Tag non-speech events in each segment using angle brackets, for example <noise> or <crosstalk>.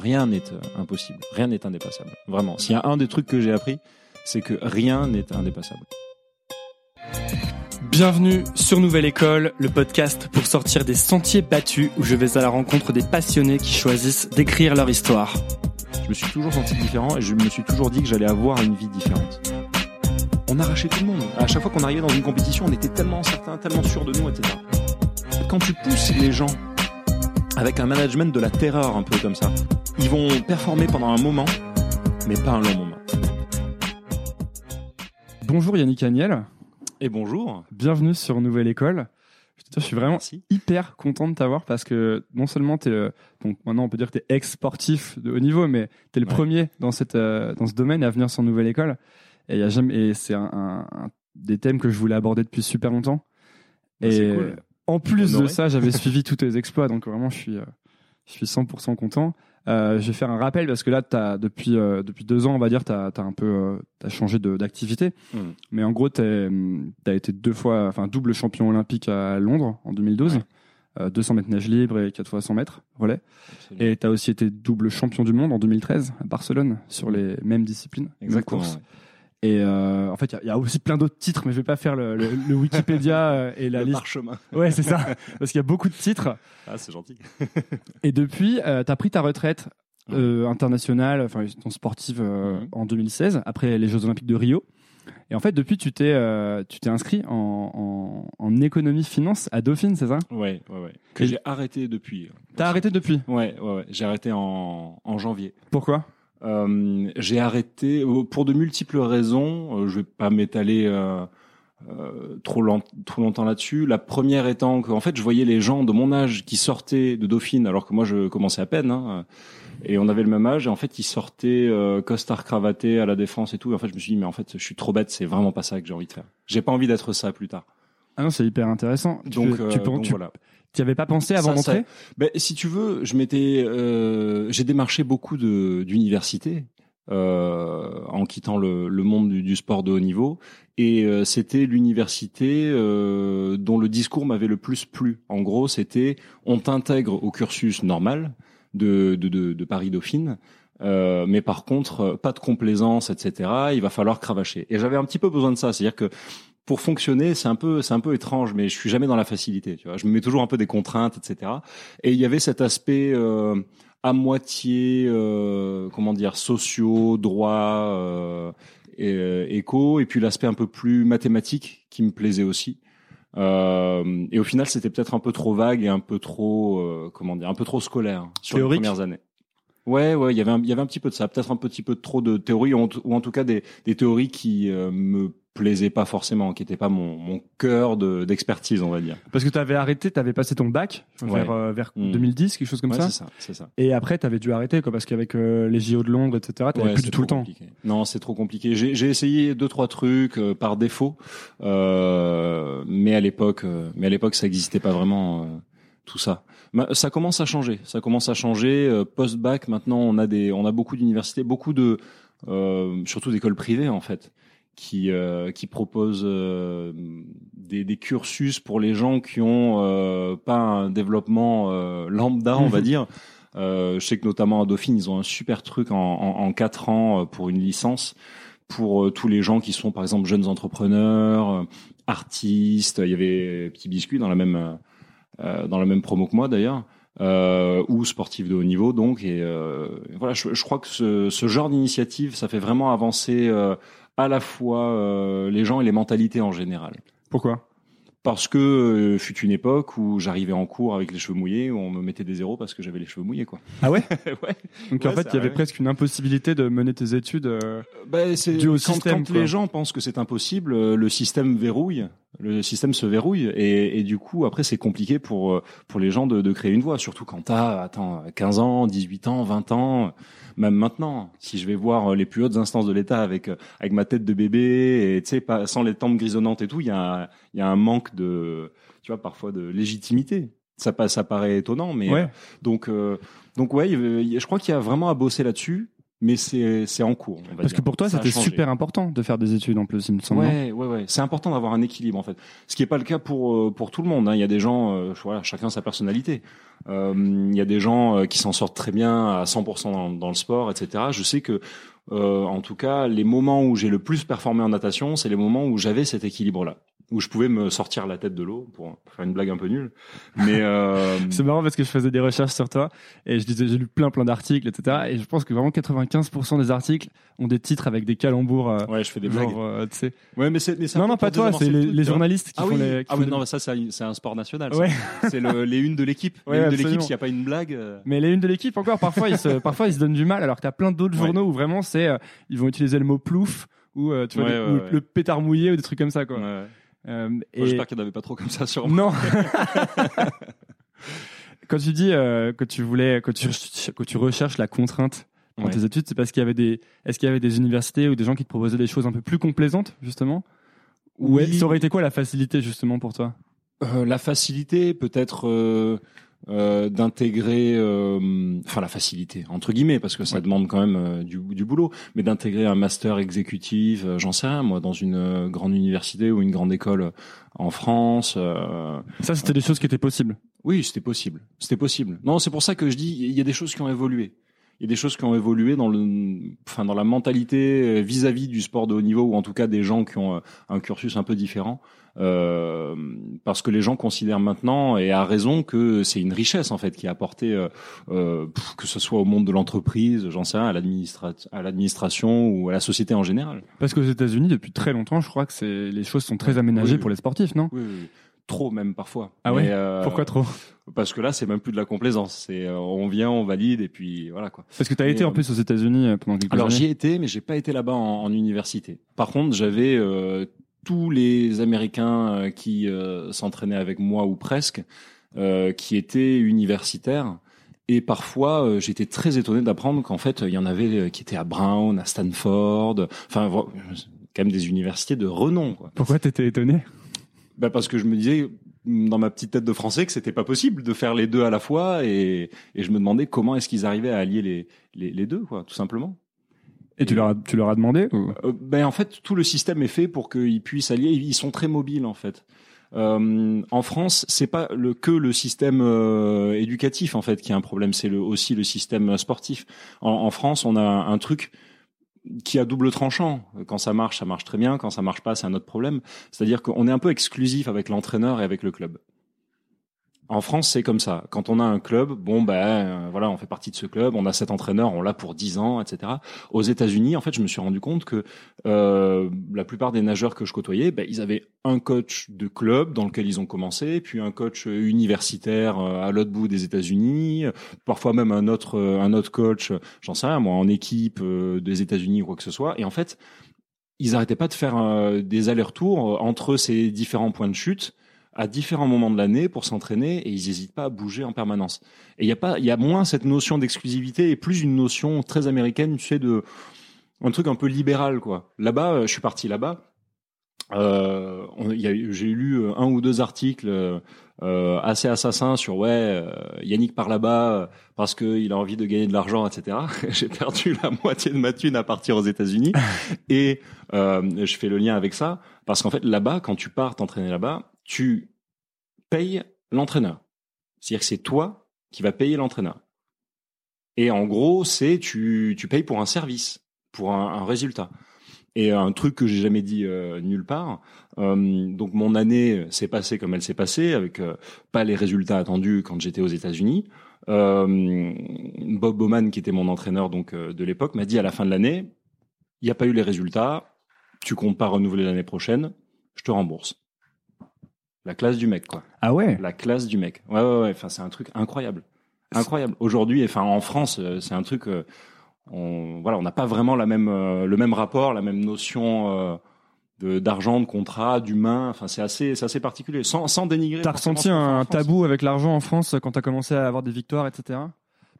Rien n'est euh, impossible, rien n'est indépassable. Vraiment. S'il y a un des trucs que j'ai appris, c'est que rien n'est indépassable. Bienvenue sur Nouvelle École, le podcast pour sortir des sentiers battus où je vais à la rencontre des passionnés qui choisissent d'écrire leur histoire. Je me suis toujours senti différent et je me suis toujours dit que j'allais avoir une vie différente. On arrachait tout le monde. À chaque fois qu'on arrivait dans une compétition, on était tellement certain, tellement sûr de nous, etc. Quand tu pousses les gens avec un management de la terreur un peu comme ça, ils vont performer pendant un moment, mais pas un long moment. Bonjour Yannick Agnel. Et bonjour. Bienvenue sur Nouvelle École. Je, suis vraiment Merci. hyper content de t'avoir parce que non seulement tu es, donc maintenant on peut dire que tu es ex-sportif de haut niveau, mais tu es le Ouais. premier dans, cette, euh, dans ce domaine à venir sur Nouvelle École. Et, il y a jamais, et c'est un, un- un- des thèmes que je voulais aborder depuis super longtemps. Bah, et c'est cool. En plus de ça, j'avais suivi tous tes exploits, donc vraiment je suis, euh, je suis 100% content. Euh, je vais faire un rappel parce que là, as, depuis, euh, depuis deux ans, on va dire, tu as, un peu euh, t'as changé de- d'activité. Mm. Mais en gros, tu as été deux fois, enfin double champion olympique à Londres en 2012, Ouais. euh, 200 mètres nage libre et 4 fois 100 mètres relais. Absolument. Et tu as aussi été double champion du monde en 2013 à Barcelone sur les mêmes disciplines, mêmes Exactement. courses. ouais. Et euh, en fait, il y a- il y, a aussi plein d'autres titres, mais je vais pas faire le, le- le Wikipédia <laughs> euh, et la Le liste. parchemin. Ouais, c'est ça, <laughs> parce qu'il y a beaucoup de titres. Ah, c'est gentil. <laughs> Et depuis, tu as pris ta retraite euh, internationale, enfin ton sportive euh, Mhm. en 2016, après les Jeux Olympiques de Rio. Et en fait, depuis, tu t'es euh, tu t'es inscrit en, en, en économie finance à Dauphine, c'est ça? Ouais, ouais, ouais. Que j'ai arrêté depuis. T'as arrêté depuis? Ouais, ouais, ouais. J'ai arrêté en, en janvier. Pourquoi? Euh, j'ai arrêté euh, pour de multiples raisons. Euh, je vais pas m'étaler euh, euh, trop, lent- trop longtemps là-dessus. La première étant que, en fait, je voyais les gens de mon âge qui sortaient de Dauphine, alors que moi, je commençais à peine. Hein, et on avait le même âge. Et en fait, ils sortaient euh, costard cravaté à la défense et tout. Et en fait, je me suis dit, mais en fait, je suis trop bête. C'est vraiment pas ça que j'ai envie de faire. J'ai pas envie d'être ça plus tard. Ah non, c'est hyper intéressant. Tu- Donc, tu, euh, penses- donc tu voilà. T'y avais pas pensé avant d'entrer? Ben, si tu veux, je m'étais, euh, j'ai démarché beaucoup d'universités euh, en quittant le, le monde du, du sport de haut niveau, et euh, c'était l'université euh, dont le discours m'avait le plus plu. En gros, c'était on t'intègre au cursus normal de de, de, de Paris Dauphine. Euh, mais par contre, pas de complaisance, etc. Il va falloir cravacher. Et j'avais un petit peu besoin de ça, c'est-à-dire que pour fonctionner, c'est un peu, c'est un peu étrange, mais je suis jamais dans la facilité. Tu vois, je me mets toujours un peu des contraintes, etc. Et il y avait cet aspect euh, à moitié, euh, comment dire, sociaux, droit, euh, et, euh, éco, et puis l'aspect un peu plus mathématique qui me plaisait aussi. Euh, et au final, c'était peut-être un peu trop vague et un peu trop, euh, comment dire, un peu trop scolaire hein, sur Théorique. les premières années. Ouais, ouais, il y avait, un, il y avait un petit peu de ça, peut-être un petit peu trop de théorie, ou en, tout- ou en tout cas des, des théories qui euh, me plaisaient pas forcément, qui n'étaient pas mon, mon cœur de- d'expertise, on va dire. Parce que tu avais arrêté, tu avais passé ton bac Ouais. vers, euh, vers Mm. 2010, quelque chose comme Ouais, ça. c'est ça, c'est ça. Et après, tu avais dû arrêter, quoi, parce qu'avec euh, les JO de Londres, etc., tu Ouais, plus du tout le temps. compliqué. Non, c'est trop compliqué. J'ai essayé deux trois trucs euh, par défaut, euh, mais à l'époque, mais à l'époque, ça n'existait pas vraiment tout ça. Ma- Ça commence à changer. Ça commence à changer. Euh, Post bac, maintenant, on a des, on a beaucoup d'universités, beaucoup de, euh, surtout d'écoles privées en fait, qui euh, qui proposent euh, des, des cursus pour les gens qui ont euh, pas un développement euh, lambda, on va Mhm. dire. Euh, je sais que notamment à Dauphine, ils ont un super truc en, en, en 4 ans pour une licence pour tous les gens qui sont par exemple jeunes entrepreneurs, artistes. Il y avait Petit Biscuit dans la même dans la même promo que moi d'ailleurs. Euh, ou sportifs de haut niveau donc et euh, voilà je, je crois que ce, ce genre d'initiative ça fait vraiment avancer euh, à la fois euh, les gens et les mentalités en général Pourquoi? Parce que euh, fut une époque où j'arrivais en cours avec les cheveux mouillés, où on me mettait des zéros parce que j'avais les cheveux mouillés, quoi. Ah ouais <laughs> ouais. Donc Ouais, en fait, il y avait presque une impossibilité de mener tes études. euh, Bah, c'est Dû au quand, système, quand les gens pensent que c'est impossible, euh, le système verrouille, le système se verrouille et, et du coup après c'est compliqué pour euh, pour les gens de, de créer une voie, surtout quand t'as attends 15 ans, 18 ans, 20 ans, même maintenant. Si je vais voir euh, les plus hautes instances de l'État avec euh, avec ma tête de bébé et tu sais pas sans les tempes grisonnantes et tout, il y a il y a un manque de tu vois parfois de légitimité. Ça ça paraît étonnant mais Ouais. euh, donc euh, donc ouais, je crois qu'il y a vraiment à bosser là-dessus. Mais c'est c'est en cours. On va Parce dire. que pour toi, c'était super important de faire des études en plus, il me semble. Ouais, ouais, ouais. C'est important d'avoir un équilibre en fait. Ce qui est pas le cas pour euh, pour tout le monde. hein. Il y a des gens, euh, voilà, chacun sa personnalité. Euh, il y a des gens euh, qui s'en sortent très bien à 100% dans, dans le sport, etc. Je sais que, euh, en tout cas, les moments où j'ai le plus performé en natation, c'est les moments où j'avais cet équilibre-là, où je pouvais me sortir la tête de l'eau pour faire une blague un peu nulle. Mais euh, <laughs> C'est marrant parce que je faisais des recherches sur toi et je disais j'ai lu plein plein d'articles etc et je pense que vraiment 95% des articles ont des titres avec des calembours euh, ouais, je fais des genre blagues. euh, tu sais Ouais, mais c'est mais non non pas toi c'est le les, journalistes qui Ah font oui, les qui ah font mais des- non, mais ça c'est un, sport national. ouais <laughs> C'est le, les unes de l'équipe. Ouais, les unes de l'équipe, s'il n'y a pas une blague. euh, mais les unes de l'équipe encore parfois ils se <laughs> parfois ils se donnent du mal alors que t'as plein d'autres journaux où vraiment c'est euh, ils vont utiliser le mot plouf ou euh, tu vois Ouais, des- ouais, ou ouais. le pétard mouillé ou des trucs comme ça quoi. Euh, et J'espère qu'il n'y en avait pas trop comme ça sur moi. non <laughs> quand tu dis euh, que tu voulais que tu que tu recherches la contrainte dans Ouais. tes études, c'est parce qu'il y avait des, est-ce qu'il y avait des universités ou des gens qui te proposaient des choses un peu plus complaisantes, justement? Ou Oui. ça aurait été quoi la facilité, justement, pour toi? Euh, la facilité, peut-être euh, d'intégrer, euh, enfin la facilité entre guillemets, parce que ça Ouais. demande quand même euh, du, du boulot, mais d'intégrer un master exécutif, euh, j'en sais rien, moi, dans une euh, grande université ou une grande école en France. euh, Ça, c'était des choses qui étaient possibles. Oui, c'était possible. C'était possible. Non, c'est pour ça que je dis, il y a des choses qui ont évolué. Il y a des choses qui ont évolué dans le, enfin, dans la mentalité vis-à-vis du sport de haut niveau, ou en tout cas des gens qui ont un cursus un peu différent. Euh, parce que les gens considèrent maintenant, et à raison, que c'est une richesse en fait qui est apportée, euh, euh, que ce soit au monde de l'entreprise, j'en sais rien, à l'administra- à l'administration ou à la société en général. Parce qu'aux États-Unis, depuis très longtemps, je crois que c'est, les choses sont très aménagées Oui, pour les sportifs, non? Oui, oui, trop même parfois. Ah ouais? Euh, Pourquoi trop? Parce que là, c'est même plus de la complaisance. C'est euh, on vient, on valide et puis voilà quoi. Parce que tu as été en plus aux États-Unis pendant quelques Alors j'y étais, mais j'ai pas été là-bas en, en université. Par contre, j'avais euh, tous les Américains euh, qui euh, s'entraînaient avec moi ou presque, euh, qui étaient universitaires. Et parfois, euh, j'étais très étonné d'apprendre qu'en fait, il y en avait qui étaient à Brown, à Stanford, enfin, quand même des universités de renom. Quoi. Pourquoi t'étais étonné? Bah parce que je me disais dans ma petite tête de français que c'était pas possible de faire les deux à la fois et, et je me demandais comment est-ce qu'ils arrivaient à allier les, les, les deux, quoi, tout simplement. Et tu leur as, tu leur as demandé? ou- Euh, ben en fait, tout le système est fait pour qu'ils puissent allier. Ils sont très mobiles en fait. Euh, en France, c'est pas le, que le système euh, éducatif en fait qui a un problème, c'est le, aussi le système sportif. En, en France, on a un truc qui a double tranchant. Quand ça marche, ça marche très bien. Quand ça marche pas, c'est un autre problème. C'est-à-dire qu'on est un peu exclusif avec l'entraîneur et avec le club. En France, c'est comme ça. Quand on a un club, bon ben euh, voilà, on fait partie de ce club, on a cet entraîneur, on l'a pour 10 ans, etc. Aux États-Unis, en fait, je me suis rendu compte que euh, la plupart des nageurs que je côtoyais, ben, ils avaient un coach de club dans lequel ils ont commencé, puis un coach euh, universitaire euh, à l'autre bout des États-Unis, parfois même un autre un autre coach, j'en sais rien, moi, en équipe des États-Unis ou quoi que ce soit. Et en fait, ils arrêtaient pas de faire des allers-retours entre ces différents points de chute à différents moments de l'année pour s'entraîner et ils n'hésitent pas à bouger en permanence. Et il y a pas, il y a moins cette notion d'exclusivité et plus une notion très américaine, tu sais, de un truc un peu libéral quoi. Là-bas, euh, je suis parti là-bas. Euh, j'ai lu euh, un ou deux articles euh, euh, assez assassins sur ouais euh, Yannick part là-bas parce qu'il a envie de gagner de l'argent, etc. <laughs> j'ai perdu la moitié de ma thune à partir aux États-Unis <laughs> et euh, je fais le lien avec ça parce qu'en fait là-bas, quand tu pars t'entraîner là-bas, tu payes l'entraîneur. C'est-à-dire que c'est toi qui vas payer l'entraîneur. Et en gros, c'est tu, tu payes pour un service, pour un, résultat. Et un truc que j'ai jamais dit euh, nulle part. euh, donc mon année s'est passée comme elle s'est passée, avec euh, pas les résultats attendus quand j'étais aux États-Unis. Bob Bowman, qui était mon entraîneur donc de l'époque, m'a dit à la fin de l'année, il n'y a pas eu les résultats, tu comptes pas renouveler l'année prochaine, je te rembourse. La classe du mec, quoi. Ah ouais? La classe du mec. Ouais, ouais, ouais. Enfin, c'est un truc incroyable. Incroyable. Aujourd'hui, enfin, en France, euh, c'est un truc, euh, on, voilà, on n'a pas vraiment la même, euh, le même rapport, la même notion, euh, d'argent, de contrat, d'humain. Enfin, c'est assez, c'est assez particulier. Sans, sans dénigrer. T'as ressenti un tabou avec l'argent en France quand t'as commencé à avoir des victoires, etc.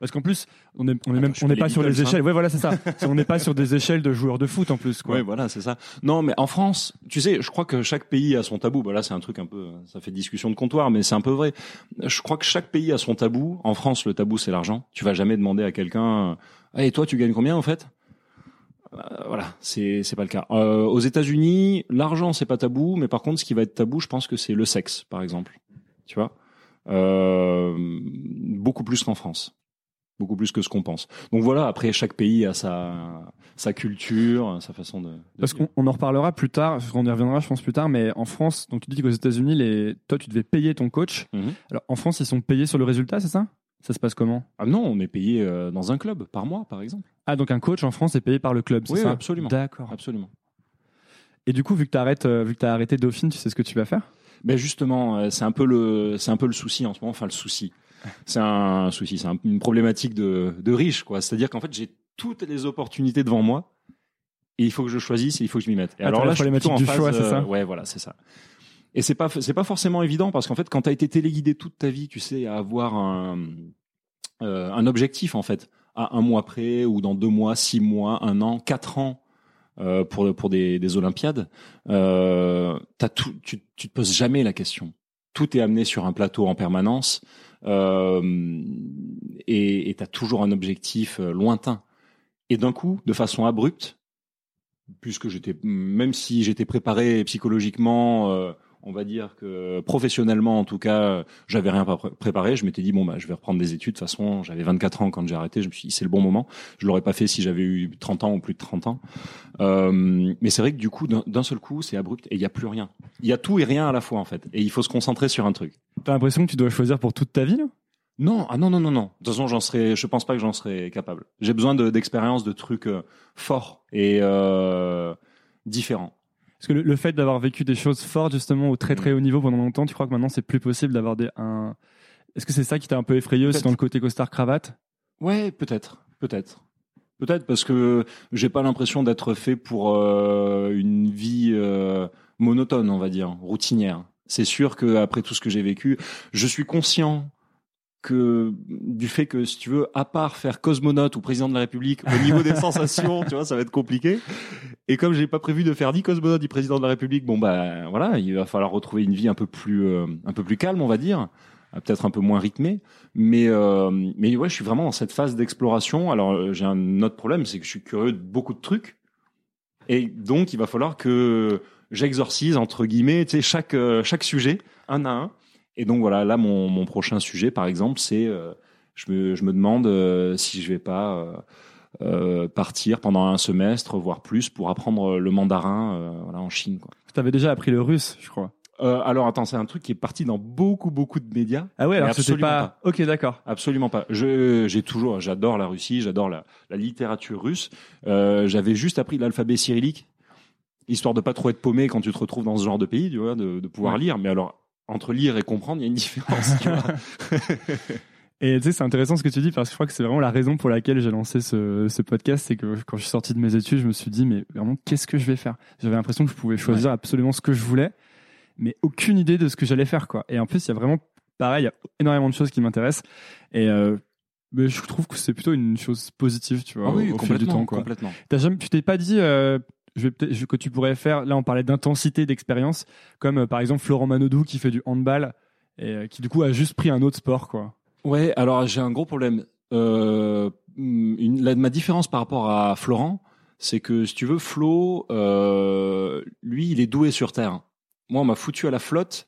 Parce qu'en plus, on est, on est même, on n'est pas sur les Beatles, hein. échelles. Ouais, voilà, c'est ça. On n'est pas sur des échelles de joueurs de foot en plus, quoi. Ouais, voilà, c'est ça. Non, mais en France, tu sais, je crois que chaque pays a son tabou. Bah là, c'est un truc un peu, ça fait discussion de comptoir, mais c'est un peu vrai. Je crois que chaque pays a son tabou. En France, le tabou, c'est l'argent. Tu vas jamais demander à quelqu'un, et toi, tu gagnes combien, en fait? Euh, voilà, c'est c'est pas le cas. Euh, aux États-Unis, l'argent c'est pas tabou, mais par contre, ce qui va être tabou, je pense que c'est le sexe, par exemple. Tu vois, euh, beaucoup plus qu'en France, beaucoup plus que ce qu'on pense. Donc voilà. Après, chaque pays a sa sa culture, sa façon de. de Parce qu'on on en reparlera plus tard, on y reviendra, je pense plus tard, mais en France, donc tu dis qu'aux États-Unis, les... toi, tu devais payer ton coach. Mhm. Alors en France, ils sont payés sur le résultat, c'est ça? Ça se passe comment? Ah non, on est payé euh, dans un club par mois, par exemple. Ah, donc un coach en France est payé par le club, c'est Oui, ça? absolument. D'accord. Absolument. Et du coup, vu que tu arrêtes, vu que as arrêté Dauphine, tu sais ce que tu vas faire? Ben justement, euh, c'est un peu le, c'est un peu le souci en ce moment. Enfin, le souci. C'est un souci, c'est un- une problématique de, de riche, quoi. C'est-à-dire qu'en fait, j'ai toutes les opportunités devant moi et il faut que je choisisse et il faut que je m'y mette. Et Ah, t'as la je suis problématique en du choix, c'est ça Ouais, voilà, c'est ça. Et c'est pas, c'est pas forcément évident parce qu'en fait, quand tu as été téléguidé toute ta vie, tu sais, à avoir un, euh, un objectif en fait, à un mois près ou dans deux mois, six mois, un an, quatre ans euh, pour pour des, des Olympiades, euh, t'as tout, tu, tu te poses jamais la question. Tout est amené sur un plateau en permanence euh, et tu as toujours un objectif euh, lointain. Et d'un coup, de façon abrupte, puisque j'étais, même si j'étais préparé psychologiquement, euh, on va dire que professionnellement en tout cas, j'avais rien pré- préparé. Je m'étais dit bon bah je vais reprendre des études. De toute façon, j'avais 24 ans quand j'ai arrêté. Je me suis dit c'est le bon moment. Je l'aurais pas fait si j'avais eu 30 ans ou plus de 30 ans. Mais c'est vrai que du coup, d'un seul coup, c'est abrupt et il y a plus rien. Il y a tout et rien à la fois en fait. Et il faut se concentrer sur un truc. T'as l'impression que tu dois choisir pour toute ta vie Non, ah non, non, non, non. De toute façon, j'en serais, je pense pas que j'en serais capable. J'ai besoin de- d'expérience, de, trucs euh, forts et euh, différents. Parce que le, le fait d'avoir vécu des choses fortes justement au très très haut niveau pendant longtemps, tu crois que maintenant c'est plus possible d'avoir des un. Est-ce que c'est ça qui t'a un peu effrayé aussi dans le côté costard cravate? Ouais, peut-être, peut-être, peut-être parce que j'ai pas l'impression d'être fait pour euh, une vie euh, monotone, on va dire, routinière. C'est sûr que après tout ce que j'ai vécu, je suis conscient que du fait que si tu veux, à part faire cosmonaute ou président de la République, au niveau des <laughs> sensations, tu vois, ça va être compliqué. Et comme j'ai pas prévu de faire ni cosmonaute ni président de la République, bon bah voilà, il va falloir retrouver une vie un peu plus, euh, un peu plus calme, on va dire, euh, peut-être un peu moins rythmée. Mais euh, mais ouais, je suis vraiment dans cette phase d'exploration. Alors euh, j'ai un autre problème, c'est que je suis curieux de beaucoup de trucs, et donc il va falloir que j'exorcise entre guillemets, tu sais, chaque euh, chaque sujet un à un. Et donc voilà, là mon mon prochain sujet, par exemple, c'est euh, je me je me demande euh, si je vais pas euh, euh, partir pendant un semestre, voire plus, pour apprendre le mandarin euh, voilà, en Chine. Quoi. T'avais déjà appris le russe, je crois. Euh, alors attends, c'est un truc qui est parti dans beaucoup beaucoup de médias. Ah ouais, alors c'était absolument pas... Ok, d'accord. Absolument pas. Je j'ai toujours, j'adore la Russie, j'adore la, la littérature russe. Euh, J'avais juste appris l'alphabet cyrillique, histoire de pas trop être paumé quand tu te retrouves dans ce genre de pays, tu vois, de, de pouvoir Ouais. lire. Mais alors entre lire et comprendre, il y a une différence. tu vois. <laughs> Et tu sais, c'est intéressant ce que tu dis parce que je crois que c'est vraiment la raison pour laquelle j'ai lancé ce, ce podcast. C'est que quand je suis sorti de mes études, je me suis dit, mais vraiment, qu'est-ce que je vais faire? J'avais l'impression que je pouvais choisir absolument ce que je voulais, mais aucune idée de ce que j'allais faire. quoi. Et en plus, il y a vraiment, pareil, il y a énormément de choses qui m'intéressent. Et euh, mais je trouve que c'est plutôt une chose positive, tu vois, Ah oui, au, fil du temps. Quoi. complètement. Jamais, tu t'es pas dit euh, je que tu pourrais faire, là on parlait d'intensité, d'expérience, comme euh, par exemple Florent Manodou qui fait du handball et euh, qui du coup a juste pris un autre sport. quoi. Ouais, alors j'ai un gros problème. Euh, une, ma différence par rapport à Florent, c'est que si tu veux, Flo, lui, il est doué sur terre. Moi, on m'a foutu à la flotte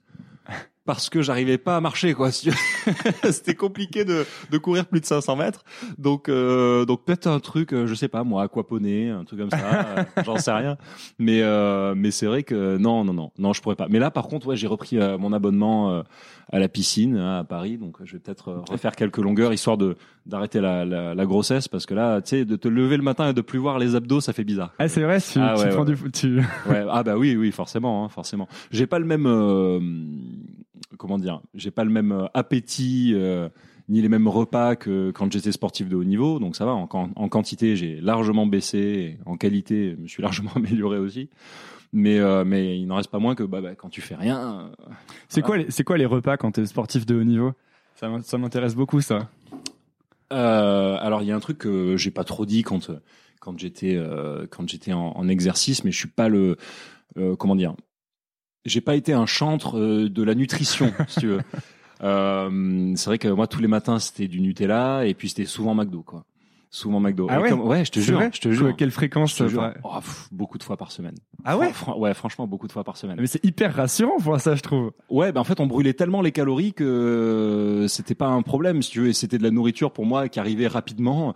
parce que j'arrivais pas à marcher, quoi. <laughs> C'était compliqué de, de courir plus de 500 mètres. Donc, euh, donc peut-être un truc, euh, je sais pas, moi, aquaponé, un truc comme ça. euh, J'en sais rien. Mais, euh, mais c'est vrai que non, non, non, non, je pourrais pas. Mais là, par contre, ouais, j'ai repris euh, mon abonnement. à la piscine hein, à Paris. Donc, je vais peut-être refaire quelques longueurs histoire de d'arrêter la, la, la grossesse parce que là, tu sais, de te lever le matin et de plus voir les abdos, ça fait bizarre. Ah c'est vrai, tu, Ah tu ouais, prends ouais. du, tu... Ouais, ah bah oui, oui, forcément, hein, forcément. J'ai pas le même, euh, comment dire, j'ai pas le même euh, appétit. euh, ni les mêmes repas que quand j'étais sportif de haut niveau, donc ça va. En, quan- en quantité, j'ai largement baissé. En qualité, je me suis <laughs> largement amélioré aussi. Mais, euh, mais il n'en reste pas moins que bah, bah, quand tu fais rien, euh, C'est quoi, les- c'est quoi les repas quand t'es sportif de haut niveau? Ça, m'in- ça m'intéresse beaucoup ça. Euh, alors il y a un truc que j'ai pas trop dit quand quand j'étais en, en exercice, mais je suis pas le comment dire. J'ai pas été un chantre euh, de la nutrition, <laughs> si tu veux. Euh, c'est vrai que moi tous les matins c'était du Nutella et puis c'était souvent McDo quoi. Souvent McDo. Ah ouais comme- ouais, je te jure, je te jure. Quelle fréquence Je te jure. Oh, pff, beaucoup de fois par semaine. Ah ouais Fran- Ouais, franchement, beaucoup de fois par semaine. Mais c'est hyper rassurant pour ça, je trouve. Ouais, ben en fait, on brûlait tellement les calories que euh, c'était pas un problème, si tu veux. Et c'était de la nourriture pour moi qui arrivait rapidement.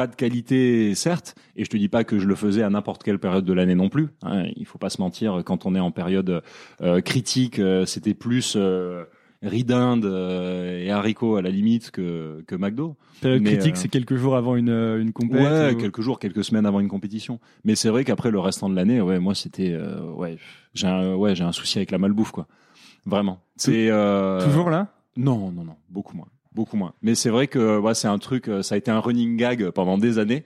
Pas de qualité, certes. Et je te dis pas que je le faisais à n'importe quelle période de l'année non plus. hein. il faut pas se mentir. Quand on est en période euh, critique, euh, c'était plus euh, riz d'Inde euh, et haricots à la limite que, que McDo. Période Mais, critique, c'est quelques jours avant une, une compète. Ouais, ou- quelques jours, quelques semaines avant une compétition. Mais c'est vrai qu'après le restant de l'année, ouais, moi c'était, ouais, j'ai un, ouais, j'ai un souci avec la malbouffe, quoi. Vraiment. C'est Toujours là? Non, non, non, beaucoup moins, beaucoup moins. Mais c'est vrai que, ouais, c'est un truc, euh, ça a été un running gag pendant des années.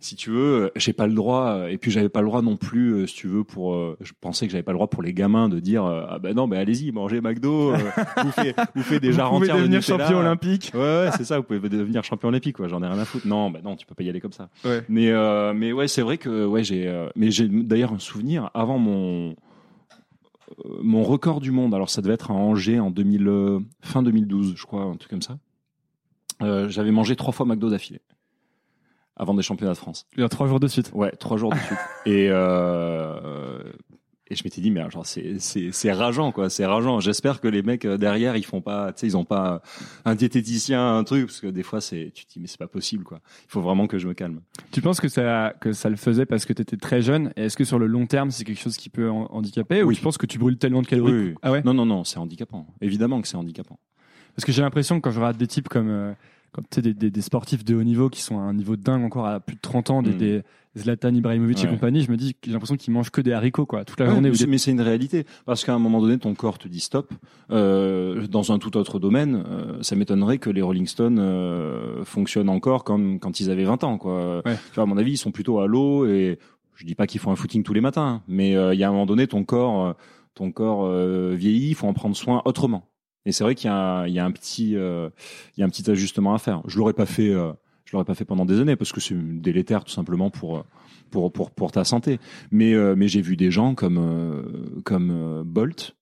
Si tu veux, euh, j'ai pas le droit, euh, et puis j'avais pas le droit non plus, si tu veux, pour, je pensais que j'avais pas le droit pour les gamins de dire, ah ben non, ben allez-y, mangez McDo, euh, <laughs> bouffez, bouffez des Vous jarres pouvez entières de devenir Nutella. champion olympique. Ouais, ouais, c'est ça. Vous pouvez devenir champion olympique, quoi. J'en ai rien à foutre. Non, bah non, tu peux pas y aller comme ça. Ouais. Mais euh, mais ouais, c'est vrai que ouais, j'ai mais j'ai d'ailleurs un souvenir avant mon mon record du monde. Alors ça devait être à Angers en 2000 fin 2012, je crois, un truc comme ça. Euh, J'avais mangé trois fois McDo d'affilée avant des championnats de France. Il y a trois jours de suite. Ouais, trois jours de suite. <laughs> et euh, et je m'étais dit mais genre c'est c'est c'est rageant quoi, c'est rageant. J'espère que les mecs euh, derrière ils font pas, tu sais ils ont pas un diététicien un truc parce que des fois c'est tu te dis mais c'est pas possible quoi. Il faut vraiment que je me calme. Tu penses que ça, que ça le faisait parce que tu étais très jeune? Et Est-ce que sur le long terme, c'est quelque chose qui peut handicaper? Ou Oui. tu penses que tu brûles tellement de calories Oui, oui. Ah ouais? Non non non, c'est handicapant. Évidemment que c'est handicapant. Parce que j'ai l'impression que quand je regarde des types comme quand, tu sais, des, des, des sportifs de haut niveau qui sont à un niveau dingue encore à plus de 30 ans, des, Mm. des Zlatan Ibrahimovic et compagnie, je me dis j'ai l'impression qu'ils mangent que des haricots quoi, toute la Ouais, journée. ou mais mais c'est une réalité parce qu'à un moment donné ton corps te dit stop. Euh, dans un tout autre domaine, euh, ça m'étonnerait que les Rolling Stones euh, fonctionnent encore comme quand ils avaient 20 ans quoi. Ouais. Tu vois, à mon avis, ils sont plutôt à l'eau et je dis pas qu'ils font un footing tous les matins, hein, mais euh, il y a un moment donné ton corps euh, ton corps vieillit, il faut en prendre soin autrement. Et c'est vrai qu'il y a, un- il y euh, y a un petit ajustement à faire. Je l'aurais pas fait, euh, je l'aurais pas fait pendant des années parce que c'est délétère tout simplement pour, euh, pour, pour, pour ta santé. Mais, euh, mais j'ai vu des gens comme, euh, comme euh, Bolt.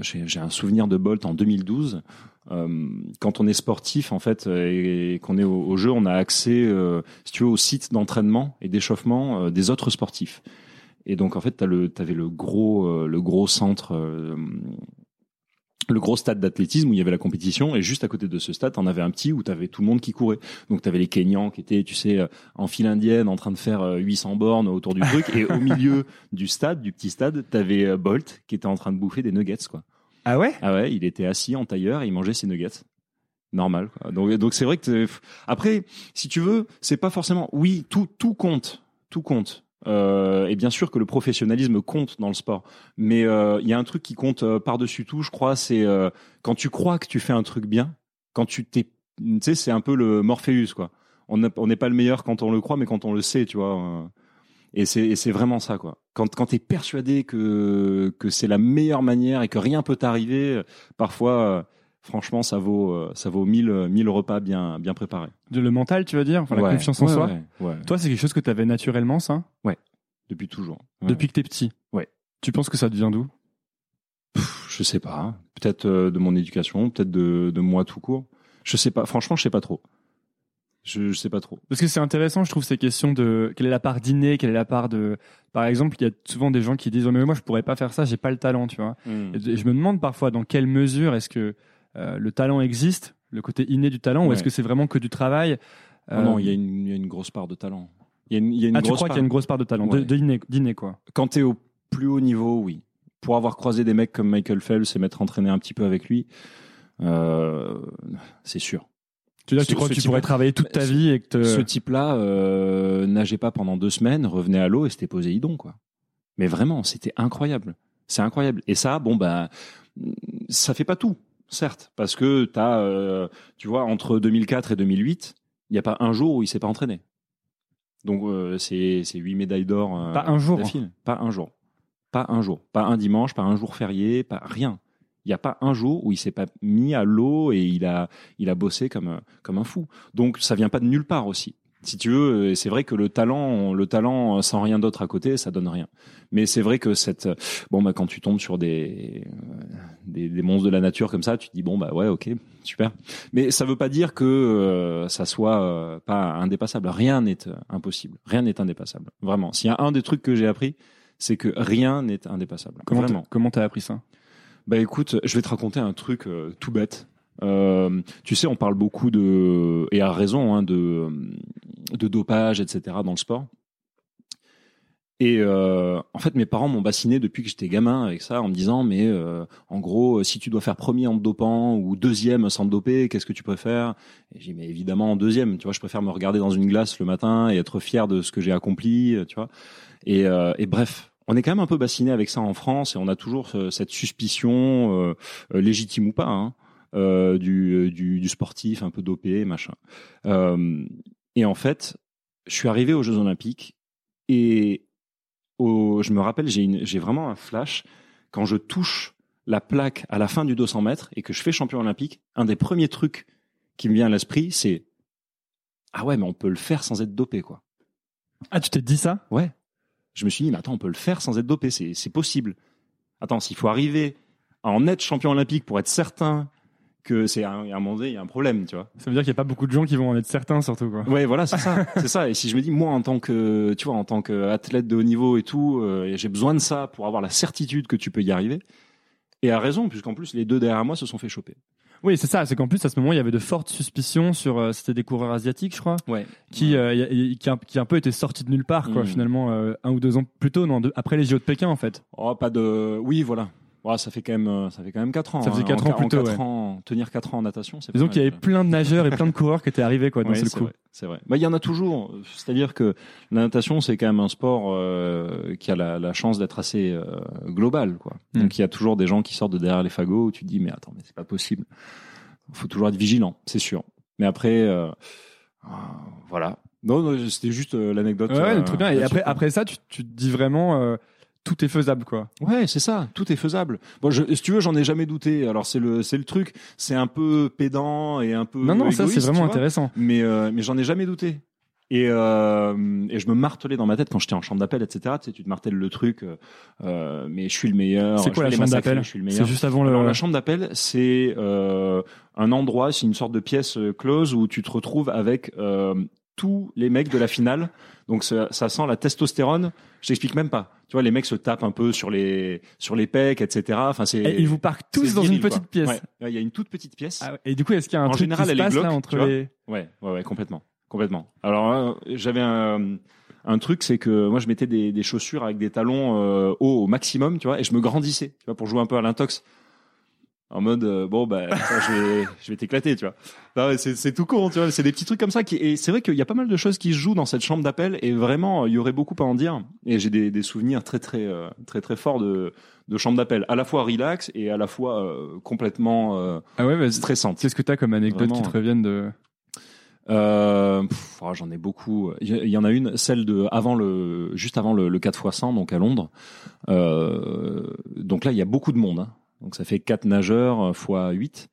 J'ai un souvenir de Bolt en 2012. Euh, quand on est sportif en fait et, qu'on est au, au jeu, on a accès, si tu veux, au site d'entraînement et d'échauffement des autres sportifs. Et donc en fait, t'as le, t'avais le gros, le gros centre, le gros stade d'athlétisme où il y avait la compétition, et juste à côté de ce stade, t'en avais un petit où t'avais tout le monde qui courait. Donc t'avais les Kenyans qui étaient, tu sais, euh, en file indienne, en train de faire euh, 800 bornes autour du truc, et au milieu <laughs> du stade, du petit stade, t'avais euh, Bolt qui était en train de bouffer des nuggets, quoi. Ah ouais? Ah ouais, il était assis en tailleur et il mangeait ses nuggets. Normal. Quoi. Donc donc c'est vrai que après, si tu veux, c'est pas forcément. Oui, tout tout compte, tout compte. Euh, et bien sûr que le professionnalisme compte dans le sport, mais euh, il y a un truc qui compte euh, par-dessus tout, je crois, c'est quand tu crois que tu fais un truc bien, quand tu t'es, tu sais, c'est un peu le Morpheus quoi. On n'est pas le meilleur quand on le croit, mais quand on le sait, tu vois. et c'est vraiment ça quoi. Quand quand t'es persuadé que que c'est la meilleure manière et que rien peut t'arriver, parfois franchement ça vaut euh, ça vaut mille mille repas bien bien préparés. De le mental, tu veux dire Enfin, la Ouais, confiance en ouais, soi ouais, ouais. Toi, c'est quelque chose que tu avais naturellement, ça depuis toujours. Ouais. Depuis que t'es petit Ouais. Tu penses que ça devient d'où je sais pas, peut-être euh, de mon éducation, peut-être de de moi tout court. Je sais pas, franchement, je sais pas trop. Je, je sais pas trop. Parce que c'est intéressant, je trouve, ces questions de quelle est la part d'inné, quelle est la part de. Par exemple, il y a souvent des gens qui disent oh, mais moi je pourrais pas faire ça, j'ai pas le talent, tu vois. Et et je me demande parfois dans quelle mesure est-ce que euh, le talent existe, le côté inné du talent, ou est-ce que c'est vraiment que du travail Non, Euh, non, il y, a une- il y a une grosse part de talent. Y a une, il y a une Ah, tu crois part. qu'il y a une grosse part de talent, de, Ouais. de inné, d'inné, quoi. Quand tu es au plus haut niveau, oui. Pour avoir croisé des mecs comme Michael Phelps et m'être entraîné un petit peu avec lui, euh, c'est sûr. Tu, tu crois que tu pourrais travailler toute ta vie et que te- Ce type-là euh, nageait pas pendant deux semaines, revenait à l'eau et c'était Poséidon, quoi. Mais vraiment, c'était incroyable. C'est incroyable. Et ça, bon, ben, ça fait pas tout, certes, parce que t'as, euh, tu vois, entre 2004 et 2008, il n'y a pas un jour où il s'est pas entraîné. Donc, euh, c'est c'est huit médailles d'or. euh, Pas un jour. d'affilée. Pas un jour. Pas un jour. Pas un dimanche, pas un jour férié, pas rien. Il n'y a pas un jour où il s'est pas mis à l'eau et il a, il a bossé comme, comme un fou. Donc ça vient pas de nulle part aussi. Si tu veux, c'est vrai que le talent, le talent sans rien d'autre à côté, ça donne rien. Mais c'est vrai que cette, bon bah quand tu tombes sur des, des, des monstres de la nature comme ça, tu te dis bon bah ouais ok super. Mais ça veut pas dire que euh, ça soit euh, pas indépassable. Rien n'est impossible. Rien n'est indépassable. Vraiment. S'il y a un des trucs que j'ai appris, c'est que rien n'est indépassable. Comment Vraiment. comment t'as appris ça? Bah écoute, je vais te raconter un truc euh, tout bête. Euh, tu sais, on parle beaucoup de et à raison hein, de de dopage, etc. dans le sport. Et euh, en fait, mes parents m'ont bassiné depuis que j'étais gamin avec ça, en me disant mais euh, en gros, si tu dois faire premier en te dopant ou deuxième sans te doper, qu'est-ce que tu préfères? Et j'ai dit mais évidemment en deuxième. Tu vois, je préfère me regarder dans une glace le matin et être fier de ce que j'ai accompli. Tu vois. Et, euh, et bref, on est quand même un peu bassiné avec ça en France et on a toujours euh, cette suspicion euh, euh, légitime ou pas hein, euh, du, du, du sportif un peu dopé, machin. Euh, et en fait, je suis arrivé aux Jeux Olympiques et au, je me rappelle, j'ai vraiment un flash quand je touche la plaque à la fin du 200 mètres et que je fais champion olympique. Un des premiers trucs qui me vient à l'esprit, c'est ah ouais, mais on peut le faire sans être dopé, quoi. Ah, tu t'es dit ça? Ouais. Je me suis dit, mais attends, on peut le faire sans être dopé, c'est c'est possible. Attends, s'il faut arriver à en être champion olympique pour être certain que c'est un, un moment donné, il y a un problème, tu vois. Ça veut dire qu'il n'y a pas beaucoup de gens qui vont en être certains, surtout quoi. Ouais, voilà, c'est ça, <laughs> c'est ça. Et si je me dis, moi, en tant que, tu vois, en tant qu'athlète de haut niveau et tout, euh, et j'ai besoin de ça pour avoir la certitude que tu peux y arriver. Et à raison, puisqu'en plus, les deux derrière moi se sont fait choper. Oui, c'est ça. C'est qu'en plus, à ce moment, il y avait de fortes suspicions sur. euh, C'était des coureurs asiatiques, je crois, Ouais. qui, euh, y a- y- qui, a, qui un peu été sortis de nulle part, quoi, Mm. finalement, euh, un ou deux ans plus tôt, non, deux- après les JO de Pékin, en fait. Oh, pas de, oui, voilà. Ouais, ça fait quand même, euh, ça fait quand même quatre ans. Ça faisait hein. quatre En ans plus tôt, ouais. ans, tenir quatre ans en natation, c'est mal, qu'il y avait plein de nageurs et plein de coureurs qui étaient arrivés, quoi, d'un Ouais, coup. C'est vrai. Bah, il y en a toujours. C'est-à-dire que la natation, c'est quand même un sport euh, qui a la, la chance d'être assez euh, global, quoi. Mm. Donc il y a toujours des gens qui sortent de derrière les fagots où tu te dis mais attends, mais c'est pas possible. Il faut toujours être vigilant, c'est sûr. Mais après, euh, voilà. Non, non, c'était juste l'anecdote. Ouais, très bien. Et après, après ça, tu, tu te dis vraiment, tout est faisable, quoi. Ouais, c'est ça. Tout est faisable. Bon, je, si tu veux, j'en ai jamais douté. Alors c'est le, c'est le truc. C'est un peu pédant et un peu. Non, non, ça, c'est vraiment intéressant. Mais, euh, mais j'en ai jamais douté. Et, euh, et je me martelais dans ma tête quand j'étais en chambre d'appel, etc. Tu sais, tu te martèles le truc. euh, euh, mais je suis le meilleur. C'est quoi la chambre d'appel Je suis le C'est juste avant le. Alors, la chambre d'appel, c'est euh, un endroit, c'est une sorte de pièce euh, close où tu te retrouves avec euh, tous les mecs de la finale. Donc ça, ça sent la testostérone. Je t'explique même pas. Tu vois, les mecs se tapent un peu sur les sur les pecs, etc. Enfin, c'est. Et ils vous parquent tous dans une petite quoi. pièce. Ouais. Il y a une toute petite pièce. Ah ouais. Et du coup, est-ce qu'il y a un En truc général, qui se elle est passe là entre les. Ouais, ouais, ouais, complètement, complètement. Alors euh, j'avais un, un truc, c'est que moi je mettais des, des chaussures avec des talons euh, hauts au maximum, tu vois, et je me grandissais, tu vois, pour jouer un peu à l'intox. En mode euh, bon bah <laughs> je vais je vais t'éclater tu vois c'est c'est tout con tu vois c'est des petits trucs comme ça qui et c'est vrai qu'il y a pas mal de choses qui se jouent dans cette chambre d'appel et vraiment il y aurait beaucoup à en dire et j'ai des, des souvenirs très très euh, très très forts de de chambre d'appel à la fois relax et à la fois euh, complètement Ah ouais, stressante Qu'est-ce que t'as comme anecdote Vraiment. qui te reviennent de. euh, oh, j'en ai beaucoup. Il y- il y en a une, celle de avant le, juste avant le, le 4 x 100, donc à Londres. Euh, donc là, il y a beaucoup de monde. hein. Donc ça fait 4 nageurs euh, fois 8.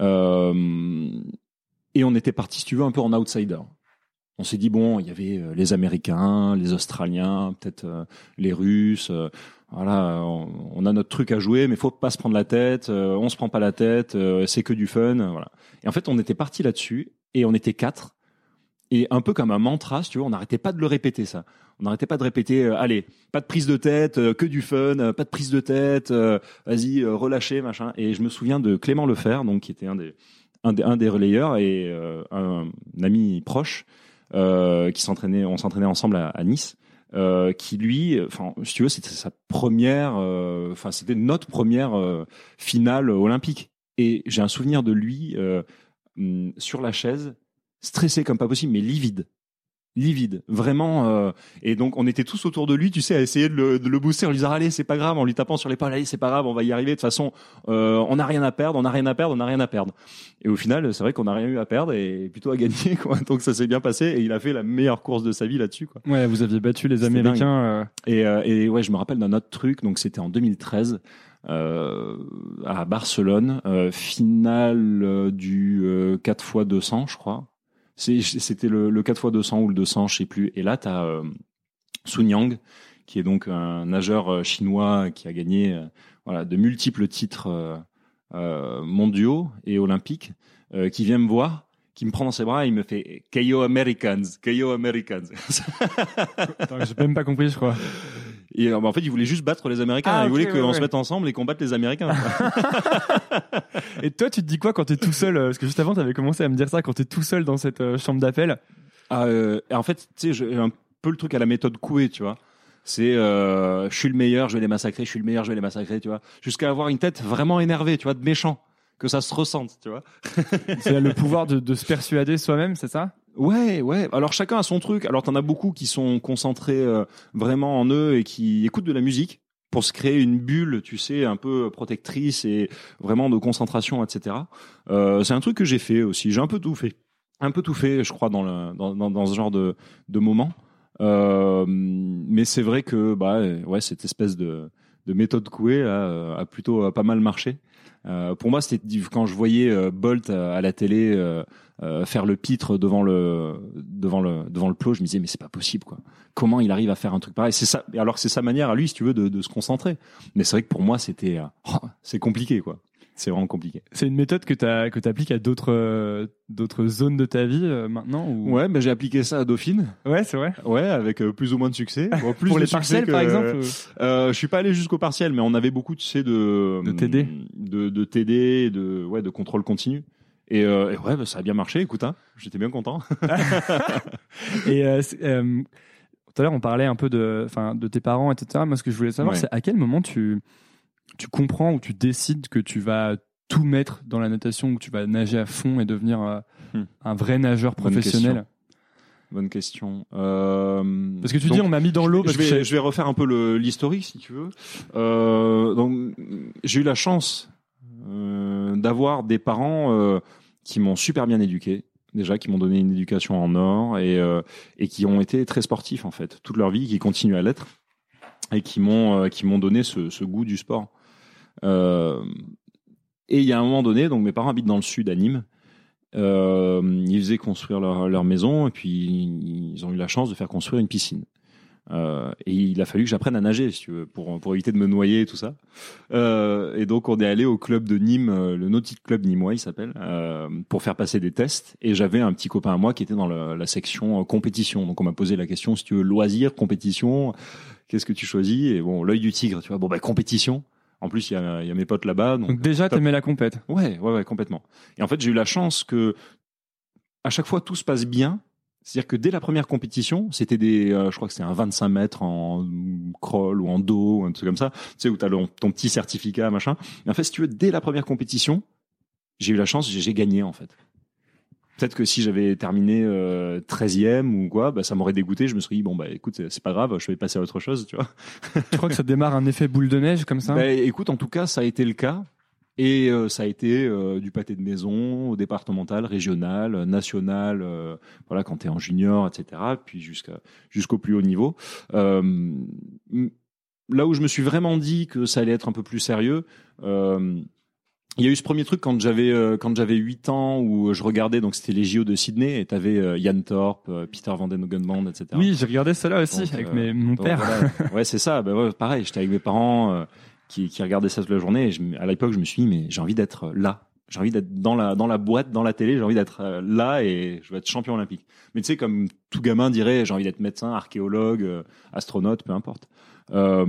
Euh, et on était parti, si tu veux, un peu en outsider. On s'est dit bon, il y avait euh, les Américains, les Australiens, peut-être euh, les Russes. voilà, on, a notre truc à jouer, mais faut pas se prendre la tête. on se prend pas la tête. c'est que du fun. Voilà. Et en fait, on était parti là-dessus et on était quatre. Et un peu comme un mantra, si tu veux, on n'arrêtait pas de le répéter ça. On n'arrêtait pas de répéter, euh, allez, pas de prise de tête, euh, que du fun, euh, pas de prise de tête, euh, vas-y, euh, relâchez, machin. Et je me souviens de Clément Lefer, donc qui était un des un des, un des relayeurs et euh, un, ami proche qui s'entraînait, on s'entraînait ensemble à, Nice. Euh, qui lui, enfin, si tu veux, c'était sa première, enfin, c'était notre première euh, finale olympique. Et j'ai un souvenir de lui hum, sur la chaise, stressé comme pas possible, mais livide. Livide, vraiment. euh, et donc, on était tous autour de lui, tu sais, à essayer de le, de le booster, en lui disant allez, c'est pas grave, en lui tapant sur l'épaule, allez, c'est pas grave, on va y arriver. De toute façon, euh, on n'a rien à perdre, on n'a rien à perdre, on n'a rien à perdre. Et au final, c'est vrai qu'on n'a rien eu à perdre et plutôt à gagner, quoi. <laughs> Donc, ça s'est bien passé et il a fait la meilleure course de sa vie là-dessus, quoi. Ouais, vous aviez battu les Américains. euh, Et, euh, et ouais, je me rappelle d'un autre truc. Donc c'était en 2013. à Barcelone, finale du 4 x 200, je crois. C'était le, le 4 x 200 ou le 200, je sais plus. Et là, tu as Sun Yang, qui est donc un nageur chinois qui a gagné voilà, de multiples titres mondiaux et olympiques, qui vient me voir qui me prend dans ses bras et il me fait KO Americans, KO Americans. J'ai même pas compris, je crois. <laughs> Et euh, bah, en fait, il voulait juste battre les Américains. Ah, il voulait qu'on se mette ensemble et qu'on batte les Américains. <laughs> et toi, tu te dis quoi quand tu es tout seul euh, Parce que juste avant, tu avais commencé à me dire ça quand tu es tout seul dans cette euh, chambre d'appel? Ah, en fait, tu sais, j'ai un peu le truc à la méthode Coué, tu vois. C'est je suis le meilleur, je vais les massacrer, je suis le meilleur, je vais les massacrer, tu vois. Jusqu'à avoir une tête vraiment énervée, tu vois, de méchant que ça se ressente, tu vois. <laughs> c'est le pouvoir de, de se persuader soi-même, c'est ça? Ouais, ouais. Alors chacun a son truc. Alors t'en as beaucoup qui sont concentrés euh, vraiment en eux et qui écoutent de la musique pour se créer une bulle, tu sais, un peu protectrice et vraiment de concentration, etc. Euh, c'est un truc que j'ai fait aussi. J'ai un peu tout fait, un peu tout fait, je crois, dans le dans, dans, dans ce genre de de moment. Euh, mais c'est vrai que bah ouais, cette espèce de de méthode couée là, a plutôt a pas mal marché. Euh, pour moi, c'était quand je voyais euh, Bolt à la télé euh, faire le pitre devant le devant le devant le plot, je me disais mais c'est pas possible quoi. Comment il arrive à faire un truc pareil? C'est ça. Alors que c'est sa manière à lui, si tu veux, de, de se concentrer. Mais c'est vrai que pour moi, c'était <laughs> c'est compliqué quoi c'est vraiment compliqué. C'est une méthode que tu que appliques à d'autres euh, d'autres zones de ta vie euh, maintenant ou... Ouais, j'ai appliqué ça à Dauphine. Ouais, c'est vrai. Ouais, avec euh, plus ou moins de succès. <laughs> plus Pour les partiels par exemple. je suis pas allé jusqu'au partiel, mais on avait beaucoup tu sais de de TD, de, de TD, de ouais, de contrôle continu. Et, ouais, bah, ça a bien marché. Écoute, hein, j'étais bien content. <laughs> <laughs> et tout à l'heure, on parlait un peu de tes parents, etc. Moi, ce que je voulais savoir, c'est à quel moment tu tu comprends ou tu décides que tu vas tout mettre dans la natation, que tu vas nager à fond et devenir euh, hmm. un vrai nageur professionnel? Bonne question. Euh, parce que tu dis on m'a mis dans l'eau. Je vais, je vais refaire un peu l'historique si tu veux. Euh, donc j'ai eu la chance euh, d'avoir des parents qui m'ont super bien éduqué, déjà qui m'ont donné une éducation en or et et qui ont été très sportifs en fait toute leur vie, qui continuent à l'être et qui m'ont qui m'ont donné ce, ce goût du sport. Euh, et il y a un moment donné, donc mes parents habitent dans le sud, à Nîmes. Euh, ils faisaient construire leur, maison et puis ils ont eu la chance de faire construire une piscine. Euh, et il a fallu que j'apprenne à nager, si tu veux, pour, pour éviter de me noyer et tout ça. Et donc on est allé au club de Nîmes, le Nautique Club Nîmois, il s'appelle, pour faire passer des tests. Et j'avais un petit copain à moi qui était dans la, la section compétition. Donc on m'a posé la question, si tu veux, loisir, compétition, qu'est-ce que tu choisis? Et bon, l'œil du tigre, tu vois, bon bah compétition. En plus, il y a, y a, mes potes là-bas. Donc, donc déjà, t'aimais la compète. Ouais, ouais, ouais, complètement. Et en fait, j'ai eu la chance que à chaque fois tout se passe bien. C'est-à-dire que dès la première compétition, c'était des, euh, je crois que c'est un 25 mètres en crawl ou en dos, ou un truc comme ça. Tu sais où t'as ton, ton petit certificat, machin. Et en fait, si tu veux, dès la première compétition, j'ai eu la chance, j'ai gagné en fait. Peut-être que si j'avais terminé euh, 13e ou quoi, bah, ça m'aurait dégoûté. Je me serais dit, bon, bah écoute, c'est pas grave, je vais passer à autre chose, tu vois. tu crois que ça démarre un effet boule de neige comme ça bah, Écoute, en tout cas, ça a été le cas. Et euh, ça a été euh, du pâté de maison au départemental, régional, national, euh, voilà, quand tu es en junior, etc., puis jusqu'à jusqu'au plus haut niveau. là où je me suis vraiment dit que ça allait être un peu plus sérieux, il y a eu ce premier truc quand j'avais euh, quand j'avais 8 ans où je regardais donc c'était les JO de Sydney et t'avais euh, Jan Thorpe, euh, Peter Van Den Band, etc. Oui, j'ai regardé là aussi avec mes, mon père. <laughs> ouais, c'est ça. Bah ouais, pareil, j'étais avec mes parents qui, qui regardaient ça toute la journée. Et je, à l'époque, je me suis dit mais j'ai envie d'être là. J'ai envie d'être dans la dans la boîte, dans la télé. J'ai envie d'être là et je veux être champion olympique. Mais tu sais, comme tout gamin dirait, j'ai envie d'être médecin, archéologue, astronaute, peu importe. Euh,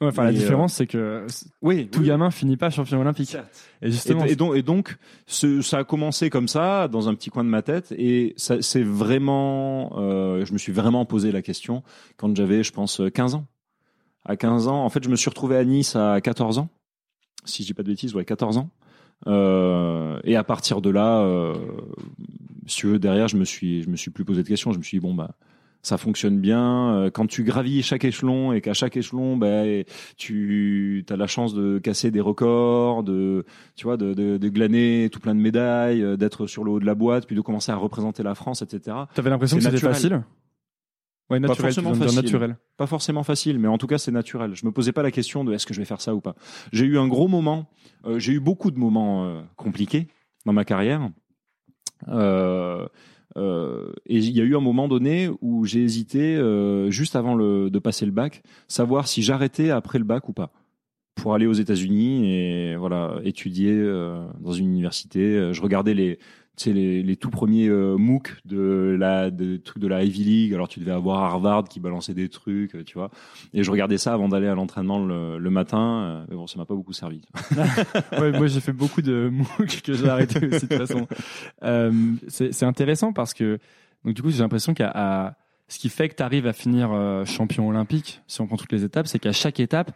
enfin, la différence, c'est que oui, tout gamin finit pas champion olympique. Et justement, et, donc, et donc ça a commencé comme ça, dans un petit coin de ma tête, et ça, c'est vraiment, euh, je me suis vraiment posé la question quand j'avais, je pense, 15 ans. À 15 ans, en fait, je me suis retrouvé à Nice à 14 ans, si je dis pas de bêtises, ouais, 14 ans. Euh, et à partir de là, euh, si tu veux, derrière, je me suis, je me suis plus posé de questions. Je me suis dit bon bah ça fonctionne bien. Euh, quand tu gravis chaque échelon et qu'à chaque échelon, ben, tu as la chance de casser des records, de, tu vois, de, de, de glaner tout plein de médailles, euh, d'être sur le haut de la boîte, puis de commencer à représenter la France, etc. T'avais l'impression que c'était facile? Ouais, Pas naturel, tu forcément facile. naturel. Pas forcément facile, mais en tout cas c'est naturel. Je me posais pas la question de est-ce que je vais faire ça ou pas. J'ai eu un gros moment, euh, j'ai eu beaucoup de moments euh, compliqués dans ma carrière. Euh, euh, et il y a eu un moment donné où j'ai hésité, euh, juste avant le, de passer le bac, savoir si j'arrêtais après le bac ou pas, pour aller aux États-Unis et voilà étudier euh, dans une université. Euh, Je regardais les, tu sais, les, les tout premiers euh, MOOC de la de trucs de la Ivy League. Alors tu devais avoir Harvard qui balançait des trucs, euh, tu vois. Et je regardais ça avant d'aller à l'entraînement le, le matin. euh, Mais bon, ça m'a pas beaucoup servi. <laughs> ouais, moi j'ai fait beaucoup de MOOC que j'ai arrêté aussi de toute façon. Euh, c'est intéressant parce que donc du coup j'ai l'impression qu'à ce qui fait que tu arrives à finir euh, champion olympique, si on prend toutes les étapes, c'est qu'à chaque étape,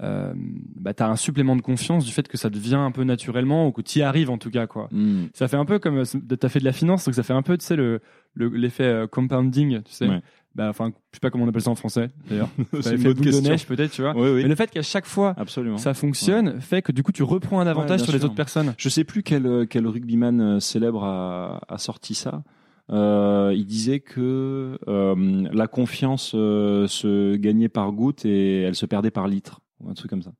euh, bah, tu as un supplément de confiance du fait que ça devient un peu naturellement ou que tu y arrives en tout cas. quoi. Hmm. Ça fait un peu comme tu as fait de la finance, donc ça fait un peu tu sais le le- l'effet euh, compounding, tu sais. Ouais. Bah enfin, je sais pas comment on appelle ça en français d'ailleurs. <laughs> C'est une boule de neige peut-être, tu vois. Oui, oui. Mais le fait qu'à chaque fois Absolument. ça fonctionne fait que du coup tu reprends un avantage sur les sûr. autres personnes. Je sais plus quel, euh, quel rugbyman euh, célèbre a, a sorti ça. Euh, il disait que euh, la confiance euh, se gagnait par goutte et elle se perdait par litre, ou un truc comme ça.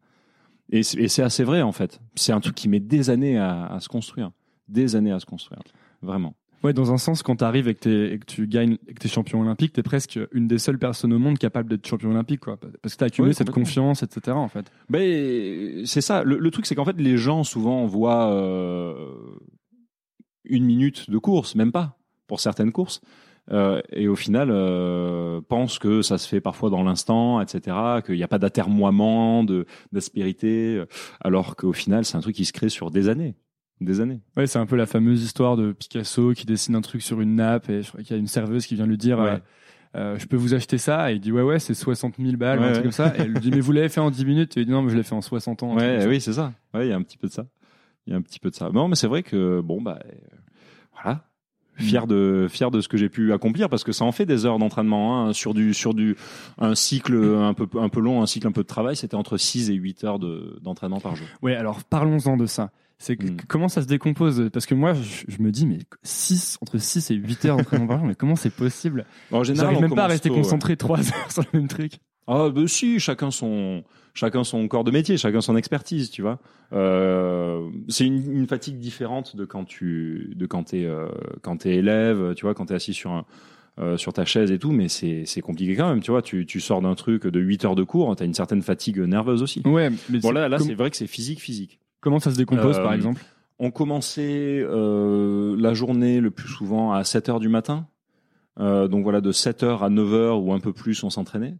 Et c'est assez vrai en fait. C'est un truc qui met des années à, à se construire, des années à se construire, vraiment. Ouais, dans un sens, quand tu arrives et que, t'es- et que tu gagnes et que tu es champion olympique, tu es presque une des seules personnes au monde capable d'être champion olympique. Quoi. Parce que tu as accumulé cette confiance, etc. En fait. Ben c'est ça. Le, le truc c'est qu'en fait les gens souvent voient euh, une minute de course, même pas pour certaines courses. Euh, et au final, euh, pensent que ça se fait parfois dans l'instant, etc., qu'il n'y a pas d'atermoiement, d'aspérité, euh, alors qu'au final, c'est un truc qui se crée sur des années, des années. Ouais, c'est un peu la fameuse histoire de Picasso qui dessine un truc sur une nappe et je crois qu'il y a une serveuse qui vient lui dire Ouais. euh, Je peux vous acheter ça Et il dit Ouais, ouais, c'est 60 000 balles, ou un Ouais, truc ouais. comme ça. Et elle lui dit Mais vous l'avez fait en 10 minutes Et il dit Non, mais je l'ai fait en 60 ans. Ouais, oui, c'est ça. Ouais, il y a un petit peu de ça. Il y a un petit peu de ça. Non, mais c'est vrai que bon bah voilà. Fier de fier de ce que j'ai pu accomplir parce que ça en fait des heures d'entraînement hein, sur du sur du un cycle un peu un peu long un cycle un peu de travail c'était entre 6 et 8 heures de d'entraînement par jour. Ouais, alors parlons-en de ça. C'est Mm. comment ça se décompose? Parce que moi, je, je me dis, mais 6, entre 6 et 8 heures d'entraînement par jour, mais comment c'est possible? En général, on même pas à rester tôt, ouais. concentré 3 <laughs> heures sur le même truc. Ah bah si, chacun son chacun son corps de métier, chacun son expertise, tu vois. Euh, c'est une, une fatigue différente de quand tu de quand t'es euh, quand t'es élève, tu vois, quand t'es assis sur un euh, sur ta chaise et tout, mais c'est compliqué quand même, tu vois. Tu tu sors d'un truc de 8 heures de cours, t'as une certaine fatigue nerveuse aussi. Ouais, mais Bon là là c'est vrai que c'est physique physique. comment ça se décompose, par exemple? On commençait la journée le plus souvent à 7 heures du matin. Donc voilà, de 7 heures à 9 heures ou un peu plus, on s'entraînait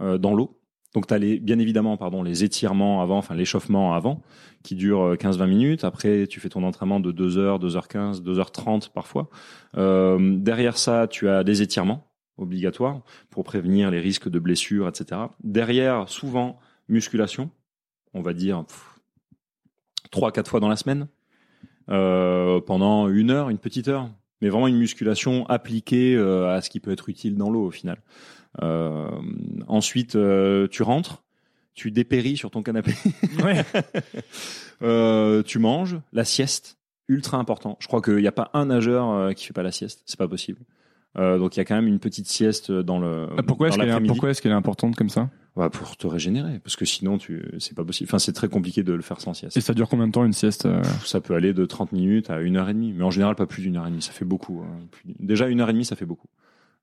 dans l'eau. Donc tu as les, bien évidemment pardon, les étirements avant, enfin l'échauffement avant, qui dure euh, 15-20 minutes. Après, tu fais ton entraînement de 2 heures, 2h15, 2h30 parfois. Euh, derrière ça, tu as des étirements obligatoires pour prévenir les risques de blessures, etc. Derrière, souvent, musculation, on va dire pff, 3-4 fois dans la semaine euh, pendant une heure, une petite heure, mais vraiment une musculation appliquée euh, à ce qui peut être utile dans l'eau au final. Euh, ensuite, euh, tu rentres, tu dépéris sur ton canapé, <laughs> Ouais. <laughs> euh, tu manges, la sieste, ultra important. Je crois qu'il n'y a pas un nageur qui fait pas la sieste, c'est pas possible. Euh, donc il y a quand même une petite sieste dans le Ah, Pourquoi est-ce qu'elle est, l'après-midi. pourquoi est-ce qu'elle est importante comme ça? Ouais, pour te régénérer, parce que sinon tu c'est pas possible. Enfin c'est très compliqué de le faire sans sieste. Et ça dure combien de temps une sieste euh? Ça peut aller de 30 minutes à une heure et demie, mais en général pas plus d'une heure et demie, ça fait beaucoup. hein. Déjà une heure et demie, ça fait beaucoup.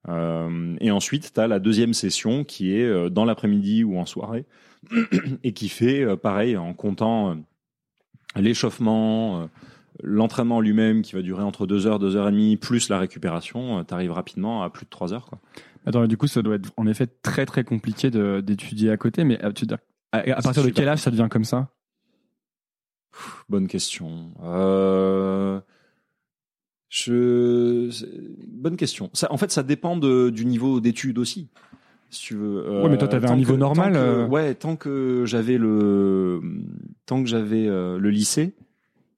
Euh, et ensuite, tu as la deuxième session qui est euh, dans l'après-midi ou en soirée, <clears throat> et qui fait euh, pareil en comptant l'échauffement, l'entraînement lui-même qui va durer entre deux heures, deux heures et demie, plus la récupération, tu arrives rapidement à plus de trois heures. Quoi. Attends, et du coup, ça doit être en effet très très compliqué d'étudier à côté, mais tu dire, à, à partir de quel âge ça devient comme ça? Bonne question. Euh... Je... c'est- Bonne question. Ça, en fait, ça dépend de, du niveau d'études aussi. Si tu veux. Euh, Ouais, mais toi, t'avais un tant niveau que- normal, tant que- euh. Ouais, tant que j'avais le, tant que j'avais euh, le lycée,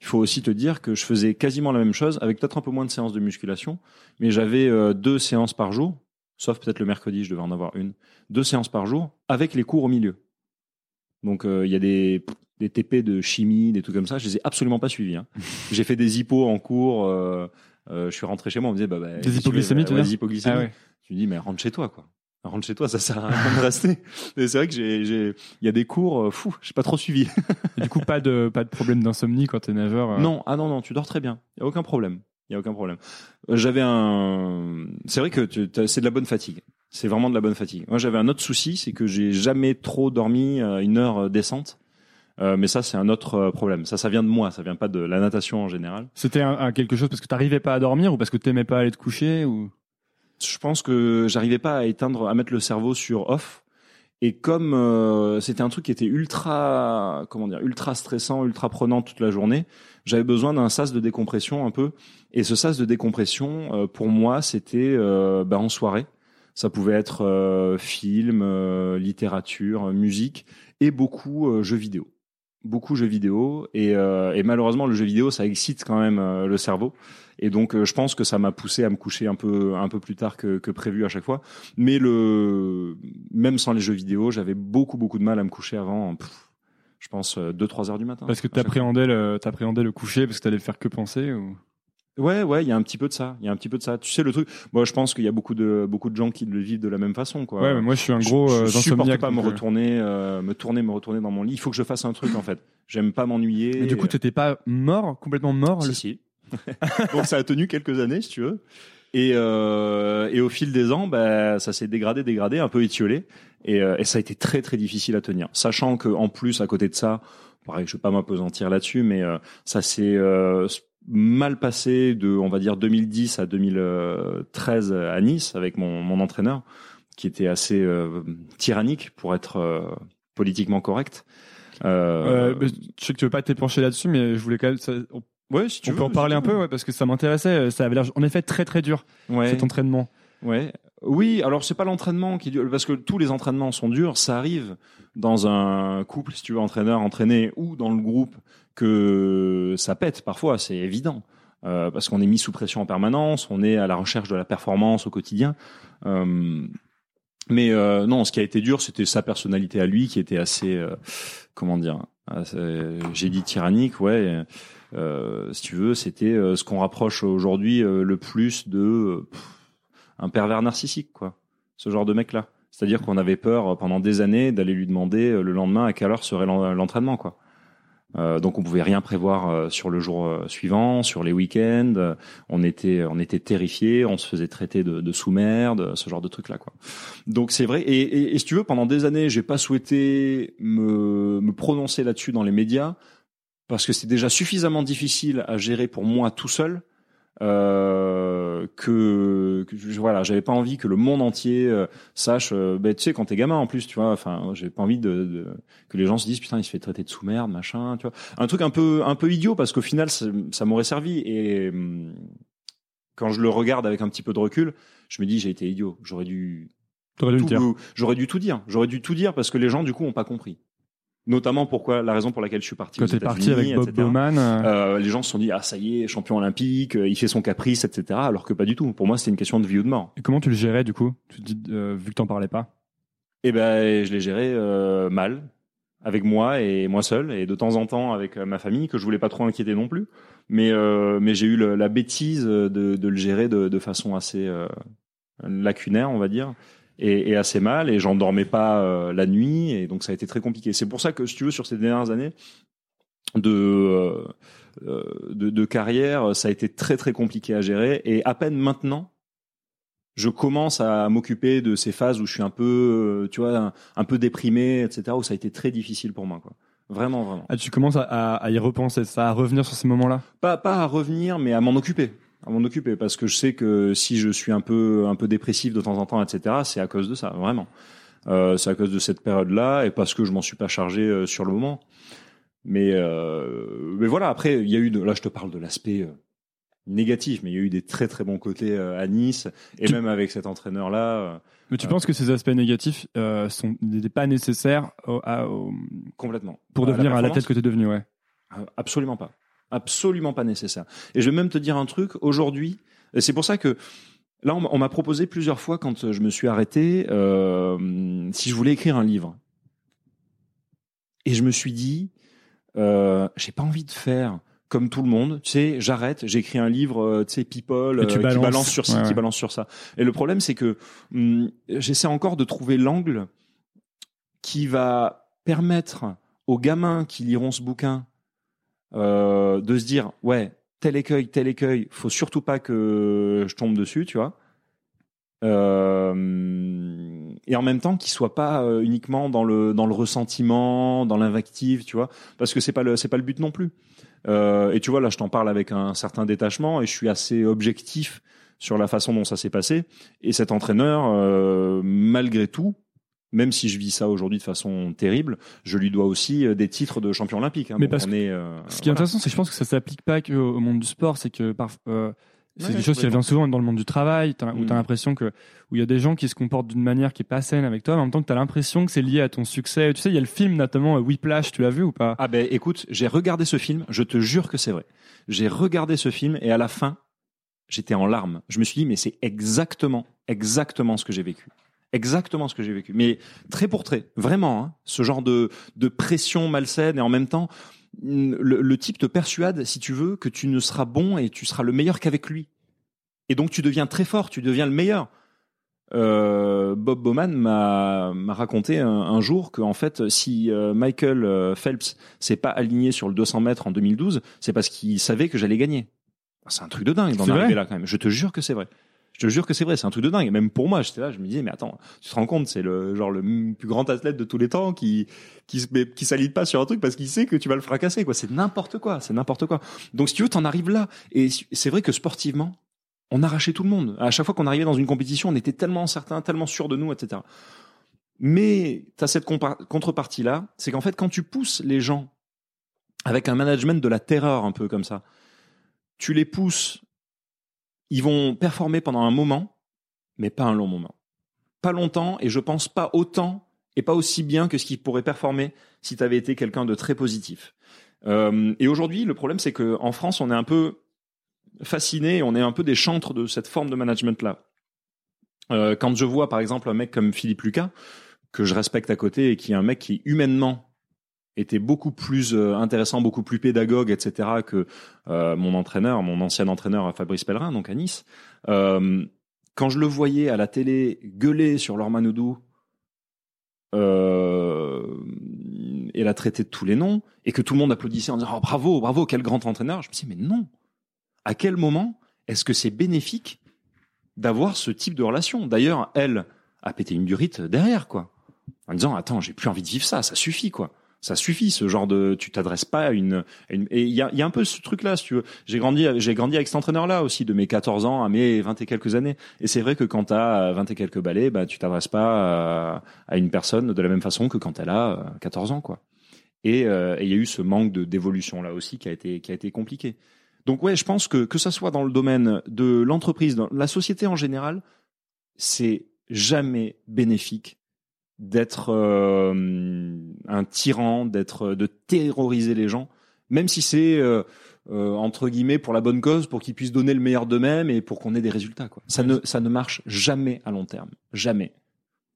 il faut aussi te dire que je faisais quasiment la même chose, avec peut-être un peu moins de séances de musculation, mais j'avais euh, deux séances par jour, sauf peut-être le mercredi, je devais en avoir une, deux séances par jour, avec les cours au milieu. Donc euh, il y a des, des TP de chimie, des trucs comme ça, je les ai absolument pas suivis. hein. <laughs> J'ai fait des hippos en cours. euh, euh, je suis rentré chez moi, on me disait bah, bah Des hypoglycémies, tu ouais, dire des hypoglycémies. Ah ouais. Tu me dis mais rentre chez toi quoi. rentre chez toi, ça sert à rien de rester. <laughs> C'est vrai que j'ai, j'ai, il y a des cours, fou, j'ai pas trop suivi. Et du coup, pas de, pas de problème d'insomnie quand t'es nageur. euh. Non, ah non, non, tu dors très bien. Il y a aucun problème. Il y a aucun problème. J'avais un, c'est vrai que tu- c'est de la bonne fatigue. C'est vraiment de la bonne fatigue. Moi, j'avais un autre souci, c'est que j'ai jamais trop dormi à une heure euh, décente. Euh, mais ça, c'est un autre euh, problème. Ça, ça vient de moi. Ça vient pas de la natation en général. C'était un, un quelque chose parce que t'arrivais pas à dormir ou parce que t'aimais pas aller te coucher ou? je pense que j'arrivais pas à éteindre, à mettre le cerveau sur off. Et comme euh, c'était un truc qui était ultra, comment dire, ultra stressant, ultra prenant toute la journée, j'avais besoin d'un sas de décompression un peu. Et ce sas de décompression, euh, pour moi, c'était euh, bah, en soirée. Ça pouvait être euh, film, euh, littérature, musique et beaucoup euh, jeux vidéo. Beaucoup jeux vidéo et, euh, et malheureusement le jeu vidéo ça excite quand même le cerveau et donc je pense que ça m'a poussé à me coucher un peu un peu plus tard que, que prévu à chaque fois. Mais le même sans les jeux vidéo, j'avais beaucoup beaucoup de mal à me coucher avant. pff, je pense 2-3 heures du matin. Parce que t'appréhendais le, t'appréhendais le coucher parce que t'allais faire que penser ou? Ouais, ouais, il y a un petit peu de ça. Il y a un petit peu de ça. Tu sais le truc. Moi, je pense qu'il y a beaucoup de beaucoup de gens qui le vivent de la même façon, quoi. Ouais, mais moi je suis un gros je, euh, je supporte insomniaque, pas me euh, retourner, euh, me tourner, me retourner dans mon lit. Il faut que je fasse un truc en fait. J'aime pas m'ennuyer. Mais du coup, t'étais pas mort, complètement mort. Si, le- si. <laughs> Donc ça a tenu quelques années, si tu veux. Et, euh, et au fil des ans, bah, ça s'est dégradé, dégradé, un peu étiolé. Et, euh, et ça a été très, très difficile à tenir. Sachant que en plus, à côté de ça, pareil, je vais pas m'apesantir là-dessus, mais euh, ça s'est euh, mal passé de, on va dire, 2010 à 2013 à Nice avec mon, mon entraîneur, qui était assez euh, tyrannique pour être euh, politiquement correct. Euh, Euh, je sais que tu veux pas t'épancher là-dessus, mais je voulais quand même. ça- on ouais, si tu on veux, peut en parler un peu, ouais, parce que ça m'intéressait. Ça avait l'air, en effet, très très dur Ouais. cet entraînement. Ouais. Oui, alors c'est pas l'entraînement qui est dur, parce que tous les entraînements sont durs. Ça arrive dans un couple, si tu veux, entraîneur, entraîné, ou dans le groupe, que ça pète parfois, c'est évident. Euh, parce qu'on est mis sous pression en permanence, on est à la recherche de la performance au quotidien. Euh, mais euh, non, ce qui a été dur, c'était sa personnalité à lui, qui était assez, euh, comment dire, j'ai dit tyrannique, ouais. Euh, si tu veux, c'était ce qu'on rapproche aujourd'hui le plus de un pervers narcissique, quoi. Ce genre de mec-là. C'est-à-dire qu'on avait peur euh, pendant des années d'aller lui demander euh, le lendemain à quelle heure serait l'en- l'entraînement, quoi. Euh, donc on pouvait rien prévoir euh, sur le jour suivant, sur les week-ends. On était, on était terrifiés, on se faisait traiter de, de sous-merde, ce genre de trucs là, quoi. Donc c'est vrai. Et, et, et si tu veux, pendant des années, j'ai pas souhaité me, me prononcer là-dessus dans les médias parce que c'est déjà suffisamment difficile à gérer pour moi tout seul euh, que, que je- voilà j'avais pas envie que le monde entier euh, sache euh, ben, tu sais quand t'es gamin en plus tu vois enfin j'ai pas envie de, de- que les gens se disent putain il se fait traiter de sous merde machin tu vois. Un truc un peu un peu idiot parce qu'au final ça, ça m'aurait servi. Et hum, quand je le regarde avec un petit peu de recul je me dis j'ai été idiot. J'aurais dû j'aurais dû tout dire. J'aurais dû tout dire parce que les gens du coup ont pas compris notamment pourquoi la raison pour laquelle je suis parti Quand t'es parti avec Bob etc. Bowman. euh, Euh, les gens se sont dit ah ça y est champion olympique euh, il fait son caprice etc alors que pas du tout pour moi c'était une question de vie ou de mort et comment tu le gérais du coup? Tu dis, euh, vu que t'en parlais pas? et ben je l'ai géré euh, mal avec moi et moi seul et de temps en temps avec ma famille que je voulais pas trop inquiéter non plus mais euh, mais j'ai eu le- la bêtise de, de le gérer de, de façon assez euh, lacunaire on va dire et, et assez mal et j'en dormais pas euh, la nuit et donc ça a été très compliqué. C'est pour ça que si tu veux sur ces dernières années de euh, euh, de, de carrière ça a été très très compliqué à gérer. Et à peine maintenant je commence à m'occuper de ces phases où je suis un peu euh, tu vois un, un peu déprimé etc où ça a été très difficile pour moi quoi. Vraiment vraiment. Ah, tu commences à, à- à y repenser, ça, à revenir sur ces moments-là? pas pas à revenir mais à m'en occuper à m'en occuper parce que je sais que si je suis un peu un peu dépressif de temps en temps etc c'est à cause de ça vraiment euh, c'est à cause de cette période là et parce que je m'en suis pas chargé euh, sur le moment mais euh, mais voilà après il y a eu de, là je te parle de l'aspect négatif mais il y a eu des très très bons côtés à Nice et Tu- même avec cet entraîneur là Mais tu Euh, penses que ces aspects négatifs euh, sont n'étaient pas nécessaires au- à- au- complètement pour À la devenir à performance l'athlète que t'es devenu, ouais. Euh, Absolument pas. Absolument pas nécessaire. Et je vais même te dire un truc, aujourd'hui, c'est pour ça que là, on m'a- proposé plusieurs fois quand euh, je me suis arrêté, euh, si je voulais écrire un livre. Et je me suis dit, euh, j'ai pas envie de faire comme tout le monde, tu sais, j'arrête, j'écris un livre, euh, tu sais, people, tu euh, qui balance sur ci, Ouais, qui ouais. balance sur ça. Et le problème, c'est que hum, j'essaie encore de trouver l'angle qui va permettre aux gamins qui liront ce bouquin euh, de se dire, ouais, tel écueil, tel écueil, faut surtout pas que je tombe dessus, tu vois. Euh, et en même temps qu'il soit pas euh, uniquement dans le dans le ressentiment, dans l'invective, tu vois, parce que c'est pas le c'est pas le but non plus. Euh, et tu vois là, je t'en parle avec un certain détachement et je suis assez objectif sur la façon dont ça s'est passé. Et cet entraîneur, euh, malgré tout, même si je vis ça aujourd'hui de façon terrible, je lui dois aussi euh, des titres de champion olympique. hein. Mais parce on est, euh, Ce qui est voilà. intéressant, c'est que je pense que ça s'applique pas que au monde du sport, c'est que par, euh, c'est Ouais, des choses qui reviennent souvent dans le monde du travail, où Mm. tu as l'impression que où il y a des gens qui se comportent d'une manière qui est pas saine avec toi, mais en même temps que tu as l'impression que c'est lié à ton succès. Tu sais, il y a le film notamment Whiplash, tu l'as vu ou pas? Ah ben écoute, j'ai regardé ce film, je te jure que c'est vrai. J'ai regardé ce film et à la fin, j'étais en larmes. Je me suis dit mais c'est exactement, exactement ce que j'ai vécu. Exactement ce que j'ai vécu. Mais très pour très, vraiment, hein, ce genre de, de pression malsaine et en même temps, mm, le, le type te persuade, si tu veux, que tu ne seras bon et tu seras le meilleur qu'avec lui. Et donc tu deviens très fort, tu deviens le meilleur. Euh, Bob Bowman m'a raconté un, un jour que en fait, si euh, Michael euh, Phelps s'est pas aligné sur le 200 mètres en 2012, c'est parce qu'il savait que j'allais gagner. C'est un truc de dingue d'en arriver là quand même. Je te jure que c'est vrai. Je te jure que c'est vrai, c'est un truc de dingue. Même pour moi, j'étais là, je me disais, mais attends, tu te rends compte, c'est le genre le plus grand athlète de tous les temps qui qui qui s'aligne pas sur un truc parce qu'il sait que tu vas le fracasser. quoi. C'est n'importe quoi, c'est n'importe quoi. Donc si tu veux, t'en arrives là. Et c'est vrai que sportivement, on arrachait tout le monde. À chaque fois qu'on arrivait dans une compétition, on était tellement certain, tellement sûr de nous, etc. Mais tu as cette compa- contrepartie-là, c'est qu'en fait, quand tu pousses les gens avec un management de la terreur un peu comme ça, tu les pousses, ils vont performer pendant un moment, mais pas un long moment. Pas longtemps, et je pense pas autant et pas aussi bien que ce qu'ils pourraient performer si tu avais été quelqu'un de très positif. Euh, et aujourd'hui, le problème, c'est que en France, on est un peu fasciné, on est un peu des chantres de cette forme de management-là. Euh, quand je vois, par exemple, un mec comme Philippe Lucas, que je respecte à côté et qui est un mec qui humainement était beaucoup plus euh, intéressant, beaucoup plus pédagogue, etc. que euh, mon entraîneur, mon ancien entraîneur Fabrice Pellerin, donc à Nice. Euh, quand je le voyais à la télé gueuler sur Laure Manoudou euh, et la traiter de tous les noms, et que tout le monde applaudissait en disant oh, bravo, bravo, quel grand entraîneur, je me dis mais non. À quel moment est-ce que c'est bénéfique d'avoir ce type de relation? D'ailleurs, elle a pété une durite derrière, quoi, en disant attends, j'ai plus envie de vivre ça, ça suffit, quoi. Ça suffit, ce genre de, tu t'adresses pas à une, à une- et il y a, y a un peu ce truc-là, si tu veux. J'ai grandi, j'ai grandi avec cet entraîneur-là aussi, de mes 14 ans à mes 20 et quelques années. Et c'est vrai que quand t'as 20 et quelques balais, bah, tu t'adresses pas à, à une personne de la même façon que quand elle a euh, 14 ans, quoi. Et euh, et il y a eu ce manque de d'évolution là aussi qui a été qui a été compliqué. Donc ouais, je pense que que ça soit dans le domaine de l'entreprise, dans la société en général, c'est jamais bénéfique d'être euh, un tyran, d'être de terroriser les gens, même si c'est euh, euh, entre guillemets pour la bonne cause, pour qu'ils puissent donner le meilleur d'eux-mêmes et pour qu'on ait des résultats. Quoi. Ça ne ça ne marche jamais à long terme, jamais.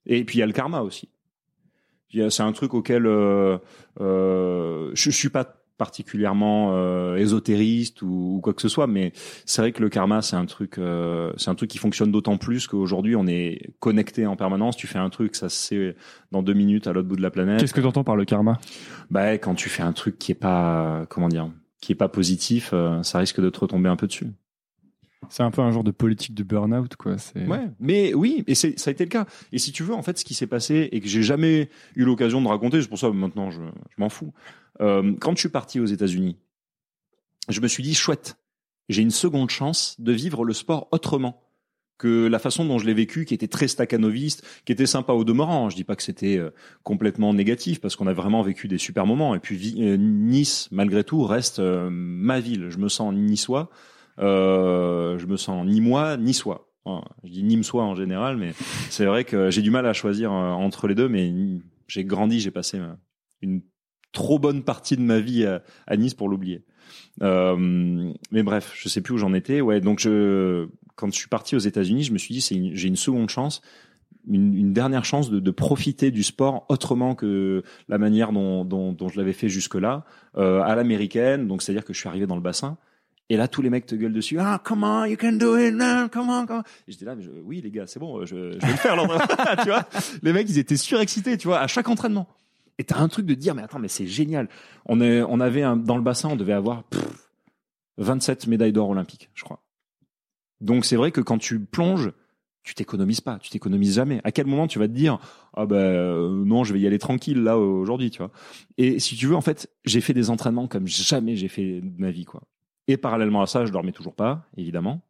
Et puis il y a le karma aussi. C'est un truc auquel euh, euh, je, je suis pas particulièrement euh, ésotériste ou, ou quoi que ce soit, mais c'est vrai que le karma c'est un truc, euh, c'est un truc qui fonctionne d'autant plus qu'aujourd'hui on est connecté en permanence. Tu fais un truc, ça se sait dans deux minutes à l'autre bout de la planète. Qu'est-ce que tu entends par le karma? Bah quand tu fais un truc qui est pas, comment dire, qui est pas positif, euh, ça risque de te retomber un peu dessus. C'est un peu un genre de politique de burn-out, quoi. C'est... Ouais, mais oui, et c'est ça a été le cas. Et si tu veux, en fait, ce qui s'est passé et que j'ai jamais eu l'occasion de raconter, c'est pour ça que maintenant je, je m'en fous. Euh, quand je suis parti aux États-Unis, je me suis dit chouette, j'ai une seconde chance de vivre le sport autrement que la façon dont je l'ai vécu, qui était très staccanoviste, qui était sympa au demeurant. Je dis pas que c'était euh, complètement négatif parce qu'on a vraiment vécu des super moments. Et puis euh, Nice, malgré tout, reste ma ville. Je me sens niçois. Euh, je me sens ni moi ni soi. Je dis nimsois en général, mais c'est vrai que j'ai du mal à choisir entre les deux. Mais ni- j'ai grandi, j'ai passé une trop bonne partie de ma vie à, à Nice pour l'oublier. Euh, mais bref, je sais plus où j'en étais. Ouais, donc je, quand je suis parti aux États-Unis, je me suis dit c'est j'ai une seconde chance une, une dernière chance de, de, profiter du sport autrement que la manière dont, dont, dont je l'avais fait jusque-là, euh, à l'américaine. Donc, c'est-à-dire que je suis arrivé dans le bassin. Et là, tous les mecs te gueulent dessus. Ah, comment you can do it, man, comment, comment. Et j'étais là, mais je, oui, les gars, c'est bon, je, je vais le faire, <laughs> tu vois. Les mecs, ils étaient surexcités, tu vois, à chaque entraînement. Et t'as un truc de dire, mais attends, mais c'est génial. On est, on avait dans le bassin, on devait avoir pff, 27 médailles d'or olympiques, je crois. Donc c'est vrai que quand tu plonges, tu t'économises pas, tu t'économises jamais. À quel moment tu vas te dire ah ben euh, non, je vais y aller tranquille là aujourd'hui, tu vois. Et si tu veux en fait, j'ai fait des entraînements comme jamais j'ai fait de ma vie quoi. Et parallèlement à ça, je dormais toujours pas, évidemment.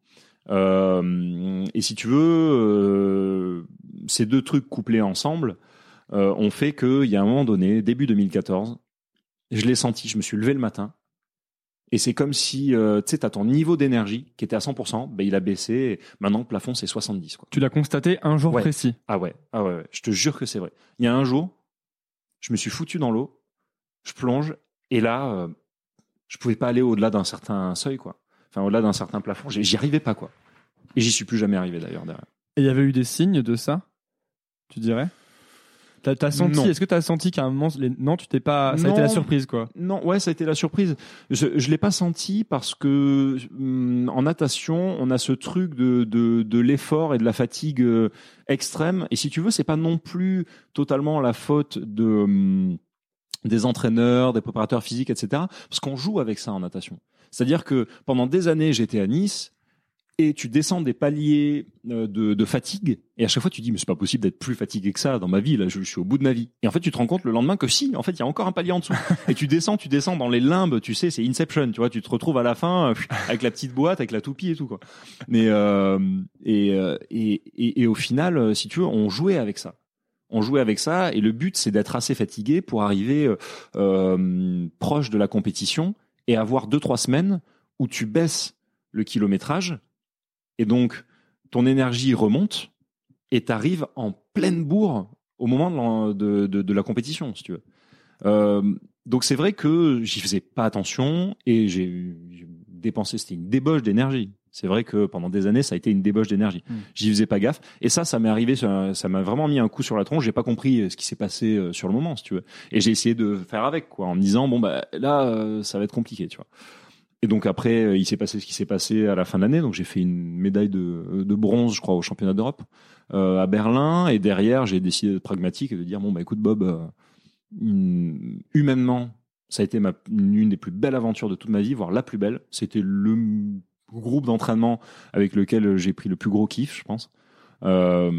Euh, et si tu veux, euh, ces deux trucs couplés ensemble euh, ont fait qu'il y a un moment donné, début 2014, je l'ai senti, je me suis levé le matin, et c'est comme si, euh, tu sais, t'as ton niveau d'énergie qui était à 100%, ben il a baissé. Et maintenant, le plafond, c'est 70. Quoi. Tu l'as constaté un jour Ouais. précis. Ah ouais, ah ouais, ouais, je te jure que c'est vrai. Il y a un jour, je me suis foutu dans l'eau, je plonge, et là, euh, je pouvais pas aller au-delà d'un certain seuil, quoi. Enfin, au-delà d'un certain plafond, J'y- j'y arrivais pas, quoi. Et j'y suis plus jamais arrivé d'ailleurs derrière. Et il y avait eu des signes de ça Tu dirais? T'as as senti. Est-ce que t'as senti qu'à un moment, les... non, tu t'es pas. Ça a été la surprise, quoi? Non, ouais, ça a été la surprise. Je, je l'ai pas senti parce que hum, en natation, on a ce truc de de, de l'effort et de la fatigue euh, extrême. Et si tu veux, c'est pas non plus totalement la faute de hum, des entraîneurs, des préparateurs physiques, etc. Parce qu'on joue avec ça en natation. C'est-à-dire que pendant des années, j'étais à Nice et tu descends des paliers euh, de, de fatigue et à chaque fois tu dis mais c'est pas possible d'être plus fatigué que ça dans ma vie là je, je suis au bout de ma vie. Et en fait tu te rends compte le lendemain que si en fait il y a encore un palier en dessous. <laughs> Et tu descends tu descends dans les limbes tu sais c'est Inception tu vois tu te retrouves à la fin euh, <laughs> avec la petite boîte avec la toupie et tout quoi. Mais euh, et, euh, et, et et au final si tu veux on jouait avec ça. On jouait avec ça et le but c'est d'être assez fatigué pour arriver euh, proche de la compétition et avoir deux trois semaines où tu baisses le kilométrage et donc ton énergie remonte et t'arrives en pleine bourre au moment de la, de, de- de la compétition, si tu veux. Euh, donc c'est vrai que j'y faisais pas attention et j'ai dépensé, c'était une débauche d'énergie. C'est vrai que pendant des années, ça a été une débauche d'énergie. Mm. J'y faisais pas gaffe. Et ça, ça m'est arrivé, ça m'a vraiment mis un coup sur la tronche. J'ai pas compris euh, ce qui s'est passé euh, sur le moment, si tu veux. Et j'ai essayé de faire avec, quoi, en me disant, bon, bah, là, ça va être compliqué, tu vois. Et donc après, euh, il s'est passé ce qui s'est passé à la fin de l'année. Donc j'ai fait une médaille de, de bronze, je crois, au championnat d'Europe euh, à Berlin. Et derrière, j'ai décidé d'être pragmatique et de dire bon bah écoute Bob, euh, hum, humainement, ça a été ma, une des plus belles aventures de toute ma vie, voire la plus belle. C'était le groupe d'entraînement avec lequel j'ai pris le plus gros kiff, je pense. Euh,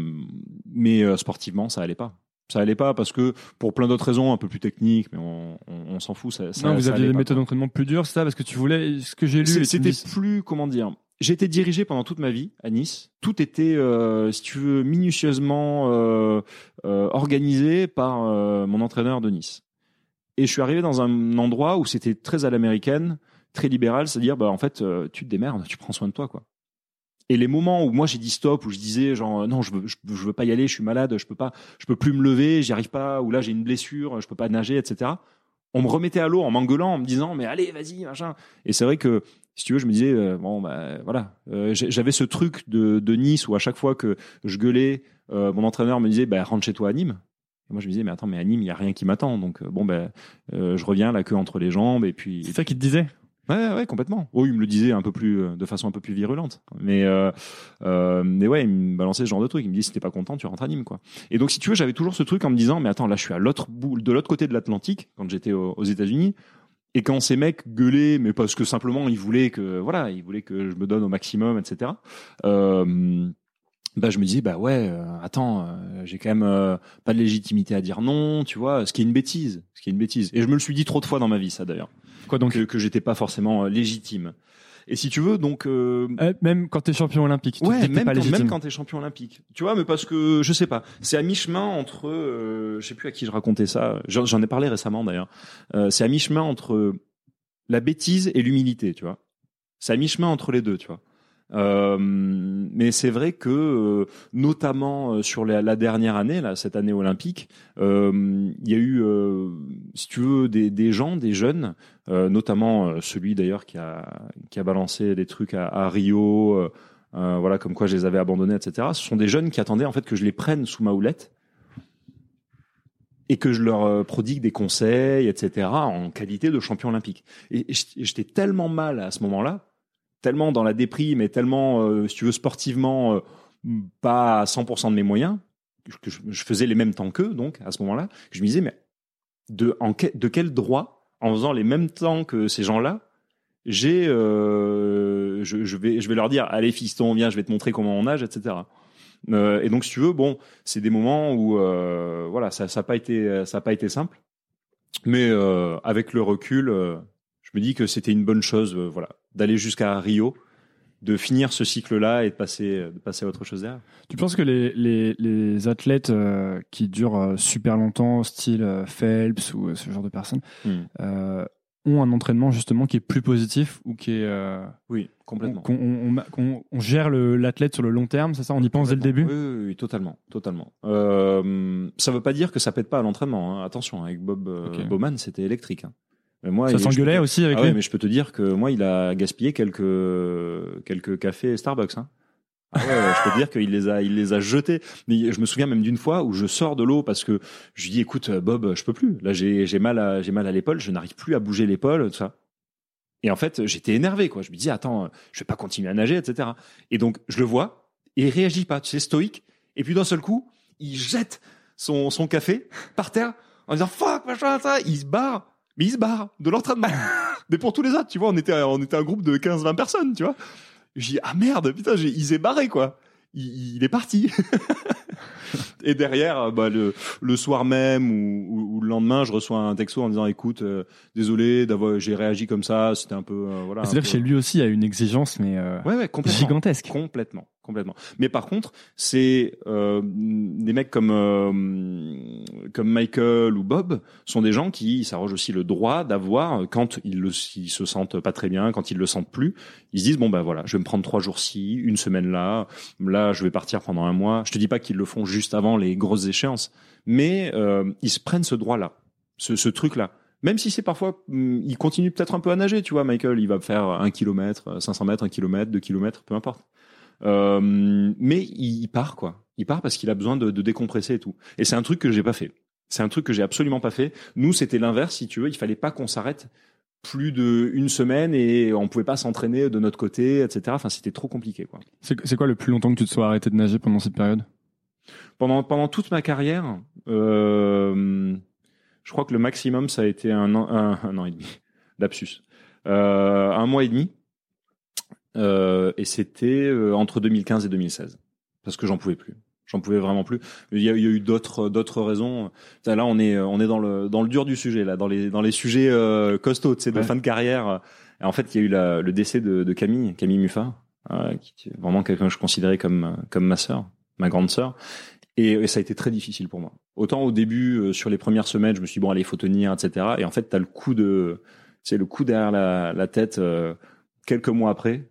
mais euh, sportivement, ça allait pas. Ça allait pas parce que pour plein d'autres raisons un peu plus techniques, mais on, on, on s'en fout. Ça, ça- non, vous aviez des méthodes d'entraînement plus dures, c'est ça Parce que tu voulais. Ce que j'ai lu. C'est- C'était dis- plus, comment dire, j'ai été dirigé pendant toute ma vie à Nice. Tout était, euh, si tu veux, minutieusement euh, euh, organisé par euh, mon entraîneur de Nice. Et je suis arrivé dans un endroit où c'était très à l'américaine, très libéral, c'est-à-dire, bah en fait, euh, tu te démerdes, tu prends soin de toi, quoi. Et les moments où moi j'ai dit stop, où je disais genre non, je veux, je, veux pas y aller, je suis malade, je peux pas, je peux plus me lever, j'y arrive pas, ou là j'ai une blessure, je peux pas nager, etc. On me remettait à l'eau en m'engueulant, en me disant mais allez, vas-y, machin. Et c'est vrai que si tu veux, je me disais euh, bon bah voilà, Euh, j'avais ce truc de, de Nice où à chaque fois que je gueulais, euh, mon entraîneur me disait bah rentre chez toi à Nîmes. Et moi je me disais mais attends mais à Nîmes il y a rien qui m'attend donc bon ben je reviens la queue entre les jambes et puis C'est ça qui te disait Ouais, ouais, complètement. Oh, il me le disait un peu plus, euh, de façon un peu plus virulente. Mais, euh, euh, mais ouais, il me balançait ce genre de truc. Il me dit, si t'es pas content, tu rentres à Nîmes, quoi. Et donc, si tu veux, j'avais toujours ce truc en me disant, mais attends, là, je suis à l'autre bout, de l'autre côté de l'Atlantique, quand j'étais aux, États-Unis. Et quand ces mecs gueulaient, mais parce que simplement ils voulaient que, voilà, ils voulaient que je me donne au maximum, etc. Euh, bah, je me disais, bah ouais, euh, attends, euh, j'ai quand même euh, pas de légitimité à dire non, tu vois, ce qui est une bêtise, ce qui est une bêtise. Et je me le suis dit trop de fois dans ma vie, ça d'ailleurs Quoi donc que, que j'étais pas forcément euh, légitime. Et si tu veux, donc euh, Euh, Même quand t'es champion olympique. tu ouais, même pas quand, légitime. même quand t'es champion olympique, tu vois, mais parce que je sais pas, c'est à mi-chemin entre, euh, je sais plus à qui je racontais ça, j'en j'en ai parlé récemment d'ailleurs. Euh, c'est à mi-chemin entre la bêtise et l'humilité, tu vois. C'est à mi-chemin entre les deux, tu vois. Euh, mais c'est vrai que, euh, notamment euh, sur la, dernière année, là, cette année olympique, euh, il y a eu, si tu veux, des, des gens, des jeunes, notamment celui d'ailleurs qui a, qui a balancé des trucs à, à Rio, voilà, comme quoi je les avais abandonnés, etc. Ce sont des jeunes qui attendaient en fait que je les prenne sous ma houlette et que je leur prodigue des conseils, etc. en qualité de champion olympique. Et j'étais tellement mal à ce moment-là, tellement dans la déprime et tellement, euh, si tu veux, sportivement, pas à 100% de mes moyens, que je, faisais les mêmes temps qu'eux, donc à ce moment-là, que je me disais, mais de, en, de quel droit, en faisant les mêmes temps que ces gens-là, j'ai, euh, je, vais, je vais leur dire, allez fiston, viens, je vais te montrer comment on nage, etc. Euh, et donc, si tu veux, bon, c'est des moments où, euh, voilà, ça, n'a pas pas été simple, mais euh, avec le recul, euh, me dis que c'était une bonne chose, euh, voilà, d'aller jusqu'à Rio, de finir ce cycle-là et de passer, de passer à autre chose derrière. Tu penses que les, les, les athlètes qui durent super longtemps, style Phelps ou ce genre de personnes, hmm. ont un entraînement justement qui est plus positif ou qui est euh, oui complètement. qu'on on, on, gère l'athlète sur le long terme c'est ça? On y pense dès le début? Oui, oui, totalement totalement. Euh, ça veut pas dire que ça pète pas à l'entraînement hein. attention avec Bob euh, Bowman c'était électrique hein. Mais moi ça s'engueulait aussi avec ah lui mais je peux te dire que moi il a gaspillé quelques quelques cafés Starbucks hein. Ah ouais, je peux te dire qu'il les a, il les a jetés. Mais je me souviens même d'une fois où je sors de l'eau parce que je lui dis, écoute, Bob, je peux plus. Là, j'ai, j'ai mal à, j'ai mal à l'épaule, je n'arrive plus à bouger l'épaule, tout ça. Et en fait, j'étais énervé, quoi. Je me dis, attends, je vais pas continuer à nager, etc. Et donc, je le vois et il réagit pas, tu sais, stoïque. Et puis d'un seul coup, il jette son, son café par terre en disant fuck, machin, ça. Il se barre. Mais il se barre de l'entraînement. <laughs> Mais pour tous les autres, tu vois, on était, on était un groupe de 15-20 personnes, tu vois. J'ai dit, ah merde, putain, il s'est barré, quoi. Il, il est parti. <laughs> et derrière, euh, bah, le, le soir même ou, ou, le lendemain, je reçois un texto en disant, écoute, euh, désolé d'avoir, j'ai réagi comme ça, c'était un peu, euh, voilà. C'est-à-dire que chez lui aussi, il y a une exigence, mais ouais, ouais, gigantesque. Complètement complètement. Mais par contre, c'est euh, des mecs comme euh, comme Michael ou Bob sont des gens qui s'arrogent aussi le droit d'avoir quand ils, se sentent pas très bien, quand ils le sentent plus, ils se disent bon ben voilà, je vais me prendre trois jours ci, une semaine là, là je vais partir pendant un mois. Je te dis pas qu'ils le font juste avant les grosses échéances, mais euh, ils se prennent ce droit là, ce, ce truc là. Même si c'est parfois, hmm, il continue peut-être un peu à nager, tu vois, Michael, il va faire un kilomètre, 500 mètres, un kilomètre, deux kilomètres, peu importe. Euh, mais il, part quoi. Il part parce qu'il a besoin de, de, décompresser et tout. Et c'est un truc que j'ai pas fait. C'est un truc que j'ai absolument pas fait. Nous, c'était l'inverse, si tu veux. Il fallait pas qu'on s'arrête plus de une semaine et on pouvait pas s'entraîner de notre côté, etc. Enfin, c'était trop compliqué, quoi. C'est quoi le plus longtemps que tu te sois arrêté de nager pendant cette période? Pendant pendant toute ma carrière, euh, je crois que le maximum ça a été un an, un, un an et demi. <laughs> Lapsus. Euh, un mois et demi. Euh, et c'était euh, entre 2015 et 2016 parce que j'en pouvais plus. J'en pouvais vraiment plus. Il y a, il y a eu d'autres d'autres raisons. Là, on est on est dans le dans le dur du sujet là, dans les dans les sujets euh, costauds, c'est de fin de carrière. Et en fait, il y a eu la, le décès de, de Camille, Camille Muffat, euh, qui est vraiment quelqu'un que je considérais comme comme ma sœur, ma grande sœur. Et, et, ça a été très difficile pour moi. Autant au début, euh, sur les premières semaines, je me suis dit, bon, allez, il faut tenir, etc. Et en fait, t'as le coup de, c'est le coup derrière la, la tête quelques mois après,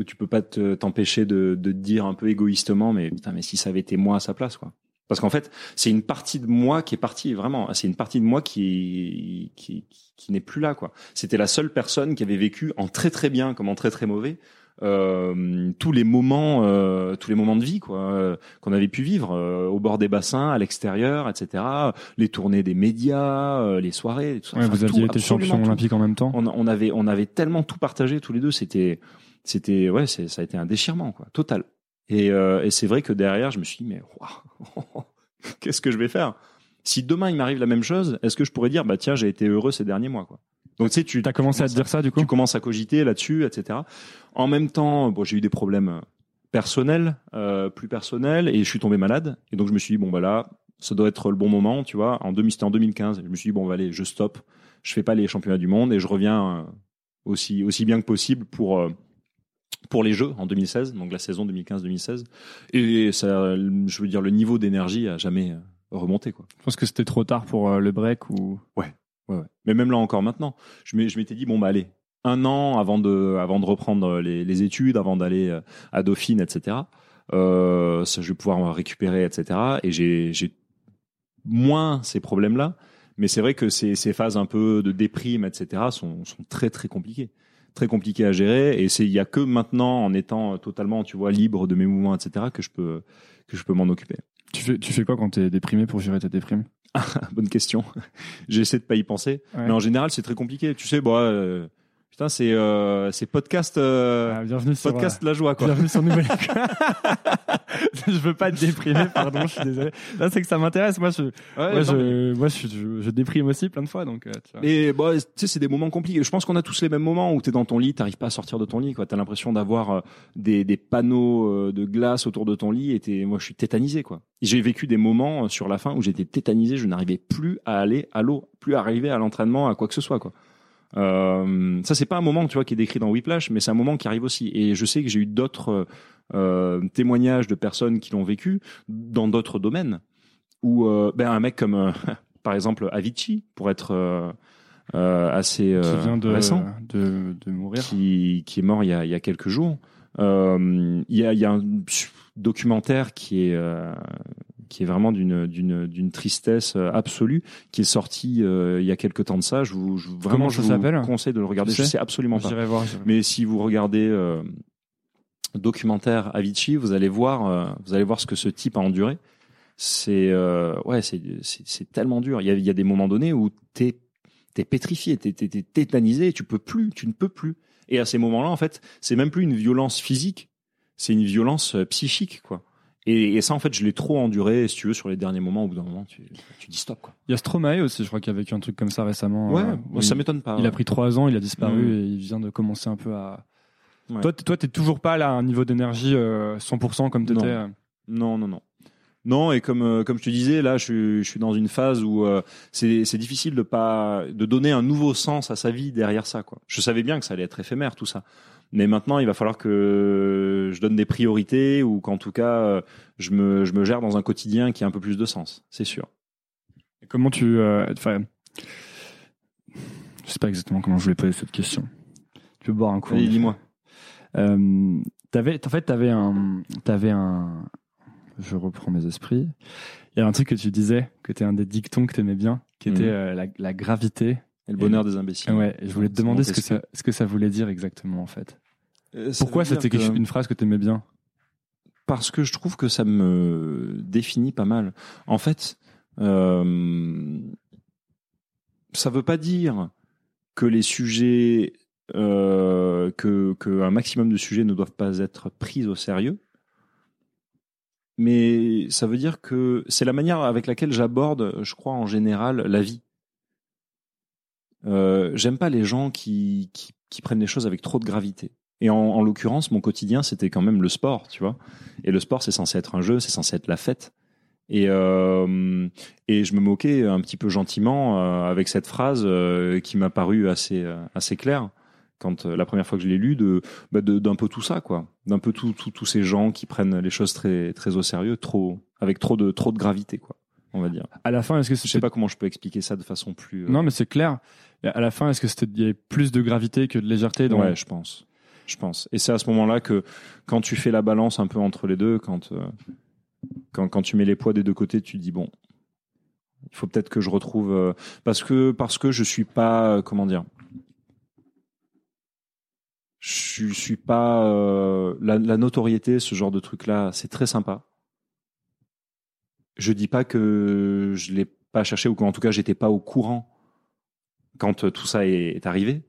où tu peux pas t'empêcher de, de te dire un peu égoïstement, mais putain, mais si ça avait été moi à sa place, quoi. Parce qu'en fait, c'est une partie de moi qui est partie, vraiment. C'est une partie de moi qui, qui, qui n'est plus là, quoi. C'était la seule personne qui avait vécu en très très bien comme en très très mauvais euh, tous les moments, euh, tous les moments de vie, quoi, euh, qu'on avait pu vivre euh, au bord des bassins, à l'extérieur, etc. Les tournées des médias, euh, les soirées, tout ça. Ouais, vous aviez été champion olympique en même temps. On, on, avait, on avait tellement tout partagé tous les deux. C'était c'était ouais, ça a été un déchirement quoi, total. Et, euh, et c'est vrai que derrière, je me suis dit mais <laughs> qu'est-ce que je vais faire? Si demain il m'arrive la même chose, est-ce que je pourrais dire bah tiens j'ai été heureux ces derniers mois quoi? Donc tu sais, tu as commencé à te dire ça du coup? Tu commences à cogiter là-dessus, etc. En même temps, bon, j'ai eu des problèmes personnels, euh, plus personnels, et je suis tombé malade. Et donc je me suis dit bon bah là, ça doit être le bon moment, tu vois. En c'était en 2015. Je me suis dit bon bah, allez, je stoppe. Je fais pas les championnats du monde et je reviens euh, aussi aussi bien que possible pour euh, pour les Jeux en 2016, donc la saison 2015-2016. Et ça, je veux dire, le niveau d'énergie a jamais euh, remonté. Quoi. Je pense que c'était trop tard pour euh, le break ou. Ouais, ouais, ouais. Mais même là encore maintenant, je m'étais dit bon bah allez, un an avant de avant de reprendre les, les études, avant d'aller euh, à Dauphine, etc. Euh, ça, je vais pouvoir récupérer, etc. Et j'ai j'ai moins ces problèmes-là. Mais c'est vrai que ces, ces phases un peu de déprime, etc., sont, sont très très compliquées très compliqué à gérer. Et c'est il y a que maintenant, en étant totalement, tu vois, libre de mes mouvements, etc., que je peux que je peux m'en occuper. Tu fais, tu fais quoi quand tu es déprimé pour gérer ta déprime? <laughs> Bonne question. <laughs> J'essaie de pas y penser, mais en général, c'est très compliqué. Tu sais, bon, euh, putain, c'est euh, c'est podcast euh, Ah, Bienvenue sur, podcast la joie euh, quoi. bienvenue sur Nouvelle <laughs> <laughs> Je veux pas te déprimer, pardon, je suis désolé. Là, c'est que ça m'intéresse. Moi, je, Ouais, moi, non, mais- je, moi je, je, je déprime aussi plein de fois. Donc, euh, tu vois. Mais bon, tu sais, c'est des moments compliqués. Je pense qu'on a tous les mêmes moments où tu es dans ton lit, t'arrives pas à sortir de ton lit. Tu as l'impression d'avoir euh, des, des panneaux euh, de glace autour de ton lit et t'es- moi je suis tétanisé. quoi. J'ai vécu des moments euh, sur la fin où j'étais tétanisé, je n'arrivais plus à aller à l'eau, plus à arriver à l'entraînement, à quoi que ce soit. quoi. Euh, ça, c'est pas un moment tu vois, qui est décrit dans Whiplash, mais c'est un moment qui arrive aussi. Et je sais que j'ai eu d'autres euh, témoignages de personnes qui l'ont vécu dans d'autres domaines où euh, ben, un mec comme, <laughs> par exemple, Avicii, pour être assez qui vient de, récent, de, de mourir. qui, qui est mort il y a, il y a quelques jours. Il, y a, il y a un documentaire qui est, qui est vraiment d'une, d'une, d'une tristesse euh, absolue, qui est sorti euh, il y a quelques temps de ça. Je vous, je, vraiment, Comment je vous conseille de le regarder. Je sais absolument pas. Voir. Mais si vous regardez euh, documentaire Avicii, vous allez voir, euh, vous allez voir ce que ce type a enduré. C'est euh, ouais, c'est tellement dur. Il y a, il y a des moments donnés où t'es t'es pétrifié, t'es t'es t'es tétanisé, tu peux plus, tu ne peux plus. Et à ces moments-là, en fait, c'est même plus une violence physique, c'est une violence euh, psychique, quoi. Et, et ça, en fait, je l'ai trop enduré. Si tu veux, sur les derniers moments, au bout d'un moment, tu, tu dis stop, quoi. Il y a Stromae aussi, je crois, qui a vécu un truc comme ça récemment. Ouais, euh, ça m'étonne pas. Il a pris trois ans, il a disparu Mm. et il vient de commencer un peu à. Ouais. Toi, toi, t'es toujours pas là à un niveau d'énergie euh, 100% comme t'étais. Non. euh. Non, non, non. Non, et comme euh, comme je te disais, là, je, suis- je suis dans une phase où euh, c'est c'est difficile de pas de donner un nouveau sens à sa vie derrière ça. Quoi. Je savais bien que ça allait être éphémère tout ça, mais maintenant il va falloir que je donne des priorités ou qu'en tout cas euh, je me je me gère dans un quotidien qui a un peu plus de sens. C'est sûr. Et Comment tu. euh, Enfin. je sais pas exactement comment je voulais poser cette question. Tu peux boire un coup. Allez, dis-moi. Euh, t'avais, en fait, t'avais un, t'avais un. Je reprends mes esprits. Il y a un truc que tu disais, que t'es un des dictons que t'aimais bien, qui était Mhm. euh, la, la gravité. Et le bonheur des imbéciles. Ouais, et je voulais te demander ce que, ça, ce que ça voulait dire exactement, en fait. Euh, Pourquoi c'était que- une phrase que t'aimais bien? Parce que je trouve que ça me définit pas mal. En fait, euh, ça veut pas dire que les sujets, euh, que, que un maximum de sujets ne doivent pas être pris au sérieux, mais ça veut dire que c'est la manière avec laquelle j'aborde, je crois en général, la vie. Euh, J'aime pas les gens qui, qui, qui prennent les choses avec trop de gravité. Et en, en l'occurrence, mon quotidien, c'était quand même le sport, tu vois. Et le sport, c'est censé être un jeu, c'est censé être la fête. Et, euh, et je me moquais un petit peu gentiment euh, avec cette phrase qui m'a paru assez, assez claire quand la première fois que je l'ai lu, de, bah, de- d'un peu tout ça, quoi, d'un peu tout, tout- tous ces gens qui prennent les choses très, très au sérieux, trop, avec trop de, trop de gravité, quoi, on va dire. À la fin, est-ce que Je sais pas comment je peux expliquer ça de façon plus. euh, Non, mais c'est clair. À la fin, est-ce que c'était y avait plus de gravité que de légèreté dans Ouais, je pense. Je pense. Et c'est à ce moment-là que, quand tu fais la balance un peu entre les deux, quand, euh, quand, tu mets les poids des deux côtés, tu te dis bon, il faut peut-être que je retrouve euh, parce que parce que je suis pas euh, comment dire, je suis pas la, la notoriété, ce genre de truc là, c'est très sympa. Je dis pas que je l'ai pas cherché ou qu'en tout cas j'étais pas au courant quand euh, tout ça est, arrivé.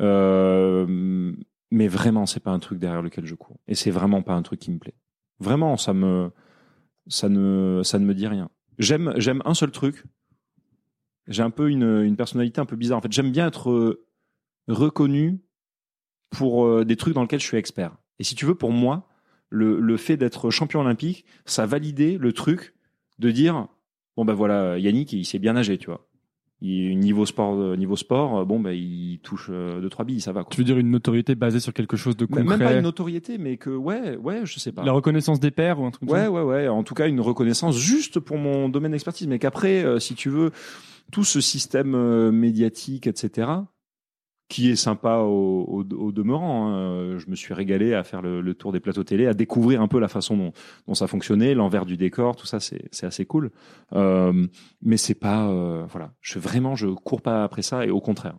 Euh, mais vraiment, c'est pas un truc derrière lequel je cours. Et c'est vraiment pas un truc qui me plaît. Vraiment, ça me, ça ne, ça ne me dit rien. J'aime, j'aime un seul truc. J'ai un peu une, une personnalité un peu bizarre. En fait, j'aime bien être euh, reconnu pour des trucs dans lesquels je suis expert. Et si tu veux, pour moi, le, le fait d'être champion olympique, ça validait le truc de dire bon ben voilà, Yannick, il sait bien nager, tu vois. Il, niveau sport, euh, niveau sport, euh, bon ben il touche euh, deux trois billes, ça va. Quoi. Tu veux dire une notoriété basée sur quelque chose de concret Même pas une notoriété, mais que ouais, ouais, je sais pas. La reconnaissance des pairs ou un truc comme Ouais, ça ouais, ouais. En tout cas, une reconnaissance juste pour mon domaine d'expertise, mais qu'après, si tu veux, tout ce système médiatique, etc., qui est sympa au, au, au demeurant. hein. Je me suis régalé à faire le, le tour des plateaux télé, à découvrir un peu la façon dont, dont ça fonctionnait, l'envers du décor, tout ça, c'est c'est assez cool. Euh, mais c'est pas, euh, voilà, je vraiment, je cours pas après ça, et au contraire.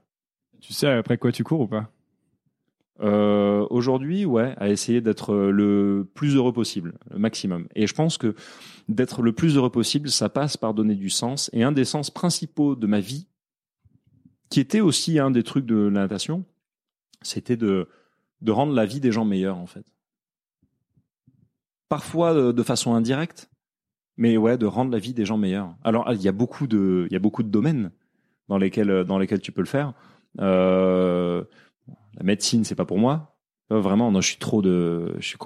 Tu sais après quoi tu cours ou pas? Euh, Aujourd'hui, ouais, à essayer d'être le plus heureux possible, le maximum. Et je pense que d'être le plus heureux possible, ça passe par donner du sens. Et un des sens principaux de ma vie, qui était aussi un des trucs de la natation, c'était de, rendre la vie des gens meilleure, en fait. Parfois de, de façon indirecte, mais ouais, de rendre la vie des gens meilleure. Alors, il y a beaucoup de, il y a beaucoup de domaines dans lesquels, dans lesquels tu peux le faire. Euh, la médecine, c'est pas pour moi. Euh, vraiment, non, je suis trop de, je suis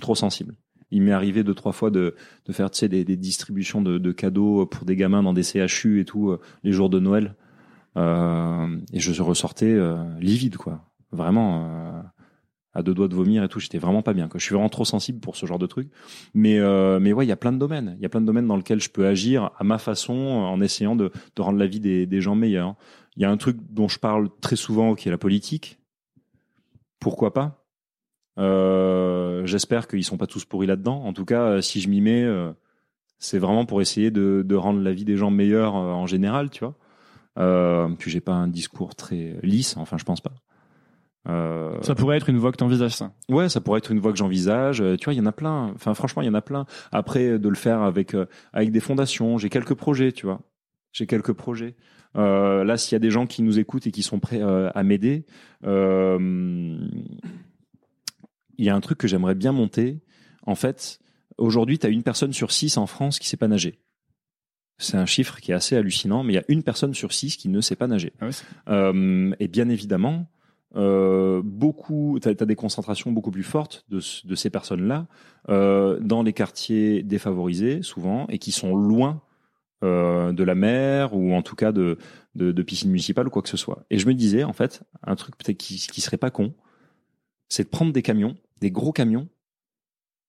trop sensible. Il m'est arrivé deux trois fois de, faire tu des, distributions de, de, cadeaux pour des gamins dans des CHU et tout euh, les jours de Noël. Euh, et je ressortais euh, livide quoi. Vraiment euh, à deux doigts de vomir et tout. J'étais vraiment pas bien. Quoi. Je suis vraiment trop sensible pour ce genre de truc. Mais mais ouais, il y a plein de domaines. Il y a plein de domaines dans lesquels je peux agir à ma façon en essayant de, rendre la vie des, gens meilleurs. Il y a un truc dont je parle très souvent qui est la politique pourquoi pas? Euh, J'espère qu'ils sont pas tous pourris là-dedans. En tout cas, euh, si je m'y mets, euh, c'est vraiment pour essayer de, de, rendre la vie des gens meilleure euh, en général, tu vois. Euh, puis j'ai pas un discours très lisse, enfin je pense pas. Euh, ça pourrait être une voie que t'envisages, ça. Ouais, ça pourrait être une voie que j'envisage. Tu vois, il y en a plein. Enfin, franchement, il y en a plein. Après, de le faire avec avec des fondations, j'ai quelques projets, tu vois. J'ai quelques projets. Euh, là, s'il y a des gens qui nous écoutent et qui sont prêts euh, à m'aider, euh, il y a un truc que j'aimerais bien monter. En fait, aujourd'hui, tu as une personne sur six en France qui sait pas nager. C'est un chiffre qui est assez hallucinant, mais il y a une personne sur six qui ne sait pas nager. Ah ouais, euh, et bien évidemment, euh, beaucoup, tu as, des concentrations beaucoup plus fortes de, de ces personnes-là euh, dans les quartiers défavorisés, souvent, et qui sont loin euh, de la mer ou en tout cas de, de, de, piscine municipale ou quoi que ce soit. Et je me disais, en fait, un truc peut-être qui, qui serait pas con, c'est de prendre des camions, des gros camions,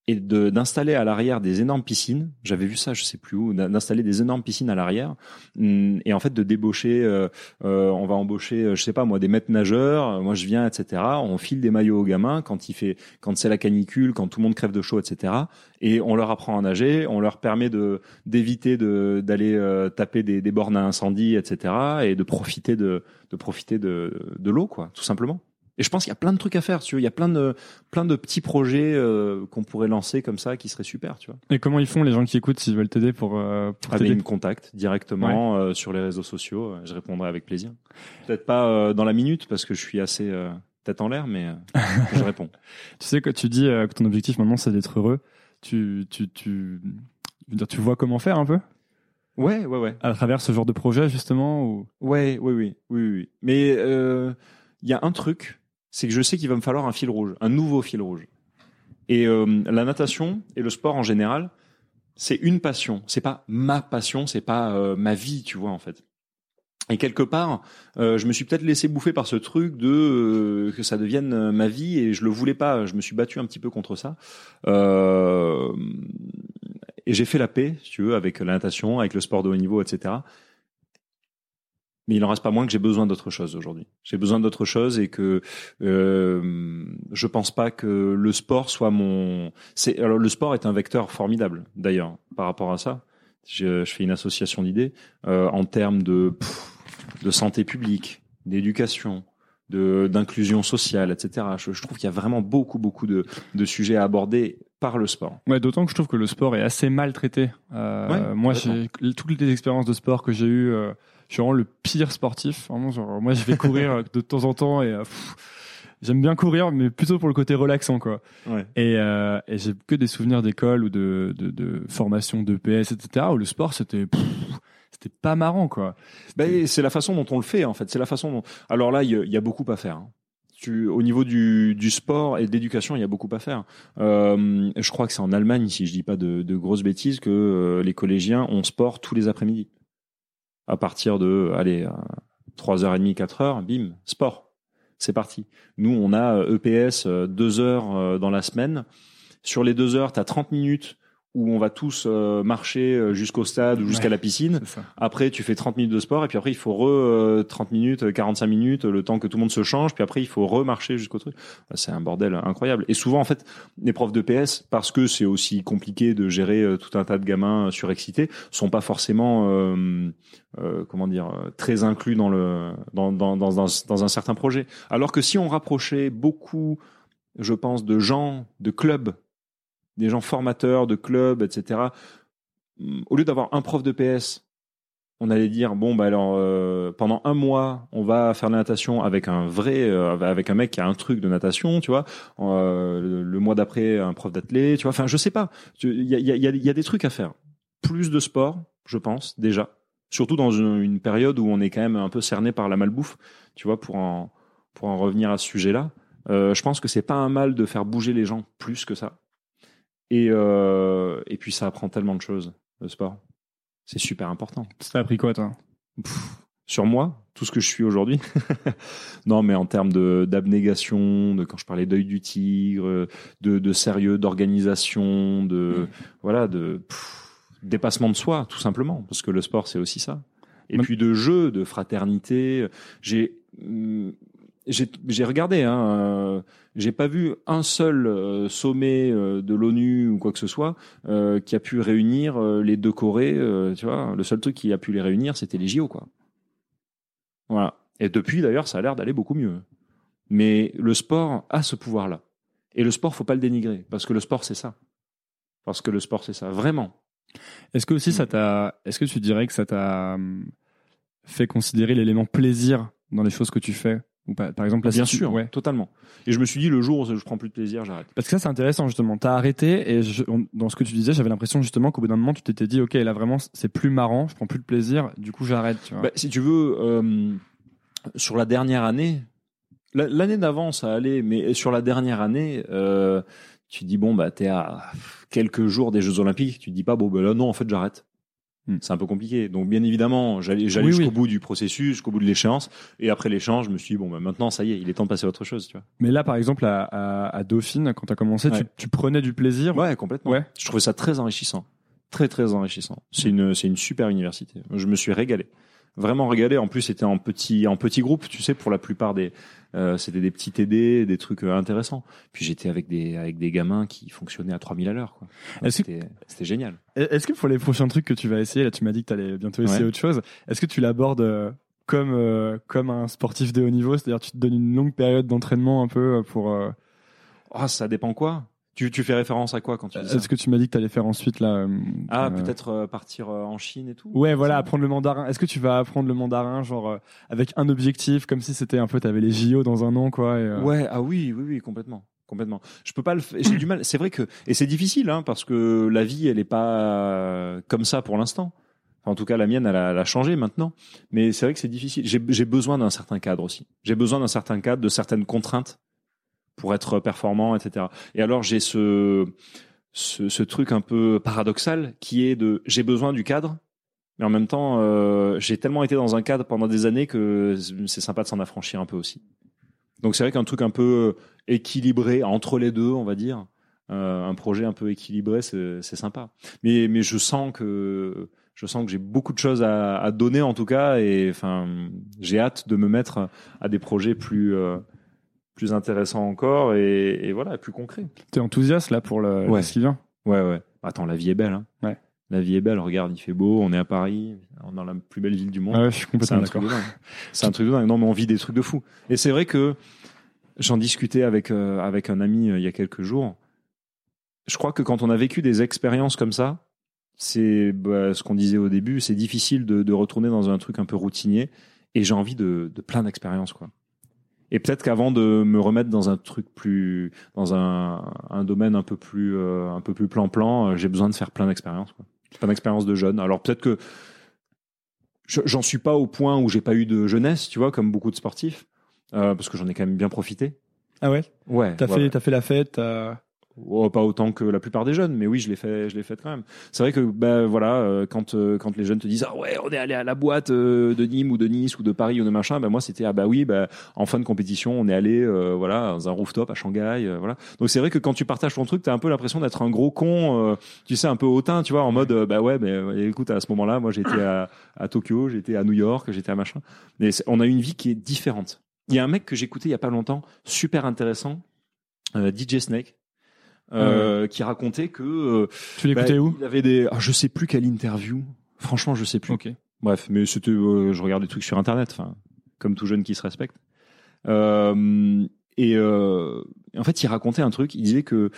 et d'installer à l'arrière des énormes piscines. J'avais vu ça, je sais plus où, d'installer des énormes piscines à l'arrière hum, et en fait de débaucher. Euh, euh, on va embaucher, euh, je sais pas moi, des maîtres nageurs. Moi je viens, etc. On file des maillots aux gamins quand il fait, quand c'est la canicule, quand tout le monde crève de chaud, etc. Et on leur apprend à nager. On leur permet de d'éviter de d'aller euh, taper des, des bornes à incendie, etc. Et de profiter de de profiter de de l'eau, quoi, tout simplement. Et je pense qu'il y a plein de trucs à faire, tu vois. Il y a plein de, plein de petits projets euh, qu'on pourrait lancer comme ça qui seraient super, tu vois. Et comment ils font les gens qui écoutent s'ils veulent t'aider pour, euh, pour Avec, ils me contactent directement ouais. euh, sur les réseaux sociaux. Je répondrai avec plaisir. Peut-être pas euh, dans la minute parce que je suis assez euh, tête en l'air, mais euh, <laughs> je réponds. Tu sais que tu dis que ton objectif maintenant c'est d'être heureux. Tu, tu, tu, tu vois comment faire un peu? Ouais, ouais, ouais. À travers ce genre de projet justement ou... Ouais, oui, oui, oui, oui. Mais il y a un truc c'est que je sais qu'il va me falloir un fil rouge, un nouveau fil rouge. Et euh, la natation et le sport en général, c'est une passion. C'est pas ma passion, c'est pas euh, ma vie, tu vois en fait. Et quelque part, euh, je me suis peut-être laissé bouffer par ce truc de euh, que ça devienne ma vie et je le voulais pas. Je me suis battu un petit peu contre ça. Euh, et j'ai fait la paix, si tu veux, avec la natation, avec le sport de haut niveau, etc mais il en reste pas moins que j'ai besoin d'autre chose aujourd'hui. J'ai besoin d'autre chose et que euh, je pense pas que le sport soit mon. C'est alors le sport est un vecteur formidable d'ailleurs par rapport à ça. Je, je fais une association d'idées euh, en termes de de santé publique, d'éducation, d'inclusion sociale, etc. Je, je trouve qu'il y a vraiment beaucoup beaucoup de, de sujets à aborder par le sport. Ouais, d'autant que je trouve que le sport est assez mal traité. Euh, ouais, moi, j'ai toutes les expériences de sport que j'ai eues. Euh, je suis vraiment le pire sportif. Vraiment, genre, moi, je vais courir <laughs> de temps en temps et pff, j'aime bien courir, mais plutôt pour le côté relaxant, quoi. Ouais. Et, euh, et j'ai que des souvenirs d'école ou de, de, de formation de PS, etc. où le sport, c'était c'était pas marrant, quoi. Ben, c'est la façon dont on le fait, en fait. C'est la façon dont. Alors là, il y, y, a beaucoup à faire. Hein. Tu, au niveau du, du sport et de l'éducation, il y a beaucoup à faire. Euh, je crois que c'est en Allemagne, si je dis pas de, de grosses bêtises, que euh, les collégiens ont sport tous les après-midi à partir de, allez, 3h30, 4h, bim, sport. C'est parti. Nous, on a EPS deux heures dans la semaine. Sur les deux heures, tu as 30 minutes où on va tous euh, marcher euh, jusqu'au stade ou jusqu'à Ouais. la piscine. Après, tu fais 30 minutes de sport et puis après, il faut re euh, 30 minutes, euh, 45 minutes, le temps que tout le monde se change. Puis après, il faut remarcher jusqu'au truc. Bah, C'est un bordel incroyable. Et souvent, en fait, les profs de PS, parce que c'est aussi compliqué de gérer euh, tout un tas de gamins euh, surexcités, sont pas forcément, euh, euh, comment dire, euh, très inclus dans le dans, dans, dans, dans, dans un certain projet. Alors que si on rapprochait beaucoup, je pense, de gens, de clubs, des gens formateurs de clubs, etc. Au lieu d'avoir un prof de PS, on allait dire bon bah alors euh, pendant un mois on va faire la natation avec un vrai euh, avec un mec qui a un truc de natation tu vois. Euh, le, mois d'après un prof d'athlé tu vois. Enfin je sais pas. Il y a, des trucs à faire. Plus de sport je pense déjà. Surtout dans une, une période où on est quand même un peu cerné par la malbouffe tu vois pour en pour en revenir à ce sujet là je pense que c'est pas un mal de faire bouger les gens plus que ça et euh, et puis ça apprend tellement de choses le sport c'est super important T'as appris quoi, toi? Sur moi, tout ce que je suis aujourd'hui. <laughs> non, mais en termes d'abnégation, de quand je parlais d'œil du tigre, de, de sérieux, d'organisation, de voilà, de pff, dépassement de soi, tout simplement, parce que le sport c'est aussi ça. Et puis de jeu, de fraternité. J'ai hum, j'ai regardé, hein, euh, j'ai pas vu un seul euh, sommet euh, de l'ONU ou quoi que ce soit qui a pu réunir les deux Corées. tu vois, le seul truc qui a pu les réunir, c'était les JO, quoi. Voilà. Et depuis, d'ailleurs, ça a l'air d'aller beaucoup mieux. Mais le sport a ce pouvoir-là. Et le sport, faut pas le dénigrer, parce que le sport, c'est ça. Parce que le sport, c'est ça, vraiment. Est-ce que aussi ça t'a. Est-ce que tu dirais que ça t'a hum, fait considérer l'élément plaisir dans les choses que tu fais? Ou pas Par exemple, là, Bien si tu- sûr, Ouais. totalement. Et je me suis dit, le jour où je prends plus de plaisir, j'arrête. Parce que ça, c'est intéressant justement. T'as arrêté et je- on- dans ce que tu disais, j'avais l'impression justement qu'au bout d'un moment, tu t'étais dit, ok, là vraiment, c'est plus marrant, je prends plus de plaisir, du coup, j'arrête. Bah, si tu veux, euh, sur la dernière année, la- l'année d'avant, ça allait, mais sur la dernière année, euh, tu dis, bon, bah, t'es à quelques jours des Jeux Olympiques, tu te dis pas, bon, bah là, non, en fait, j'arrête. Hmm. C'est un peu compliqué. Donc, bien évidemment, j'allais j'allais Oui, jusqu'au oui. bout du processus, jusqu'au bout de l'échéance. Et après l'échange, je me suis dit, bon, bah, maintenant, ça y est, il est temps de passer à autre chose, tu vois. Mais là, par exemple, à, à, à Dauphine, quand t'as commencé, tu, tu prenais du plaisir. Ouais, complètement. Ouais. Je trouvais ça très enrichissant. Très, très enrichissant. C'est une, c'est une super université. Je me suis régalé. Vraiment régalé. En plus, c'était en petit, en petit groupe, tu sais, pour la plupart des, euh, c'était des petits TD, des trucs euh, intéressants. Puis j'étais avec des, avec des gamins qui fonctionnaient à 3000 à l'heure, quoi. Que- C'était, génial. Est-ce que pour les prochains trucs que tu vas essayer, là, tu m'as dit que t'allais bientôt essayer Ouais. autre chose, est-ce que tu l'abordes euh, comme, comme un sportif de haut niveau? C'est-à-dire, tu te donnes une longue période d'entraînement un peu pour. Ah, ça dépend quoi? Tu, tu fais référence à quoi quand tu dis ça? Est-ce que tu m'as dit que t'allais faire ensuite là euh, Ah, euh, peut-être euh, partir euh, en Chine et tout? Ouais, voilà, apprendre le mandarin. Est-ce que tu vas apprendre le mandarin, genre euh, avec un objectif, comme si c'était un peu, t'avais les JO dans un an, quoi. et, euh, Ouais, ah oui, oui, oui, complètement. Complètement. Je peux pas le faire. J'ai du mal. C'est vrai que et c'est difficile, hein, parce que la vie, elle est pas euh, comme ça pour l'instant. Enfin, en tout cas, la mienne, elle a, elle a changé maintenant. Mais c'est vrai que c'est difficile. J'ai j'ai besoin d'un certain cadre aussi. J'ai besoin d'un certain cadre, de certaines contraintes pour être performant, etc. Et alors, j'ai ce, ce truc un peu paradoxal qui est de j'ai besoin du cadre, mais en même temps, euh, j'ai tellement été dans un cadre pendant des années que c'est sympa de s'en affranchir un peu aussi. Donc c'est vrai qu'un truc un peu équilibré entre les deux, on va dire, euh, un projet un peu équilibré, c'est sympa. Mais mais je sens que je sens que j'ai beaucoup de choses à, à donner en tout cas, et enfin j'ai hâte de me mettre à des projets plus euh, plus intéressants encore et, et voilà plus concrets. T'es enthousiaste là pour le, Ouais. ce qui vient Ouais ouais. Attends, la vie est belle. Hein. Ouais. La vie est belle. Regarde, il fait beau, on est à Paris, on est dans la plus belle ville du monde. Ah ouais, je suis C'est complètement un truc d'accord. de dingue. C'est un truc de dingue. Non, mais on vit des trucs de fou. Et c'est vrai que j'en discutais avec euh, avec un ami euh, il y a quelques jours. Je crois que quand on a vécu des expériences comme ça, c'est bah, ce qu'on disait au début, c'est difficile de, de retourner dans un truc un peu routinier. Et j'ai envie de, de plein d'expériences, quoi. Et peut-être qu'avant de me remettre dans un truc plus, dans un, un domaine un peu plus, euh, un peu plus plan-plan, euh, j'ai besoin de faire plein d'expériences. Plein d'expériences de jeunes. Alors peut-être que je- j'en suis pas au point où j'ai pas eu de jeunesse, tu vois, comme beaucoup de sportifs, euh, parce que j'en ai quand même bien profité. Ah ouais? Ouais. T'as ouais, fait, ouais. t'as fait la fête, t'as- Oh, pas autant que la plupart des jeunes, mais oui, je l'ai fait, je l'ai fait quand même. C'est vrai que ben voilà, euh, quand euh, quand les jeunes te disent ah ouais, on est allé à la boîte euh, de Nîmes ou de Nice ou de Paris ou de machin, ben moi c'était ah bah oui, ben en fin de compétition, on est allé voilà dans un rooftop à Shanghai, voilà. Donc c'est vrai que quand tu partages ton truc, t'as un peu l'impression d'être un gros con, tu sais un peu hautain, tu vois, en mode bah ouais, mais écoute à ce moment-là, moi j'étais à, à Tokyo, j'étais à New York, j'étais à machin. Mais on a une vie qui est différente. Il y a un mec que j'écoutais il y a pas longtemps, super intéressant, DJ Snake euh, qui racontait que euh, tu l'écoutais bah, où Il avait des, ah, je sais plus quelle interview. Franchement, je sais plus. Bref, mais c'était, euh, je regarde des trucs sur internet, enfin, comme tout jeune qui se respecte. Euh, et en fait, il racontait un truc. Il disait que,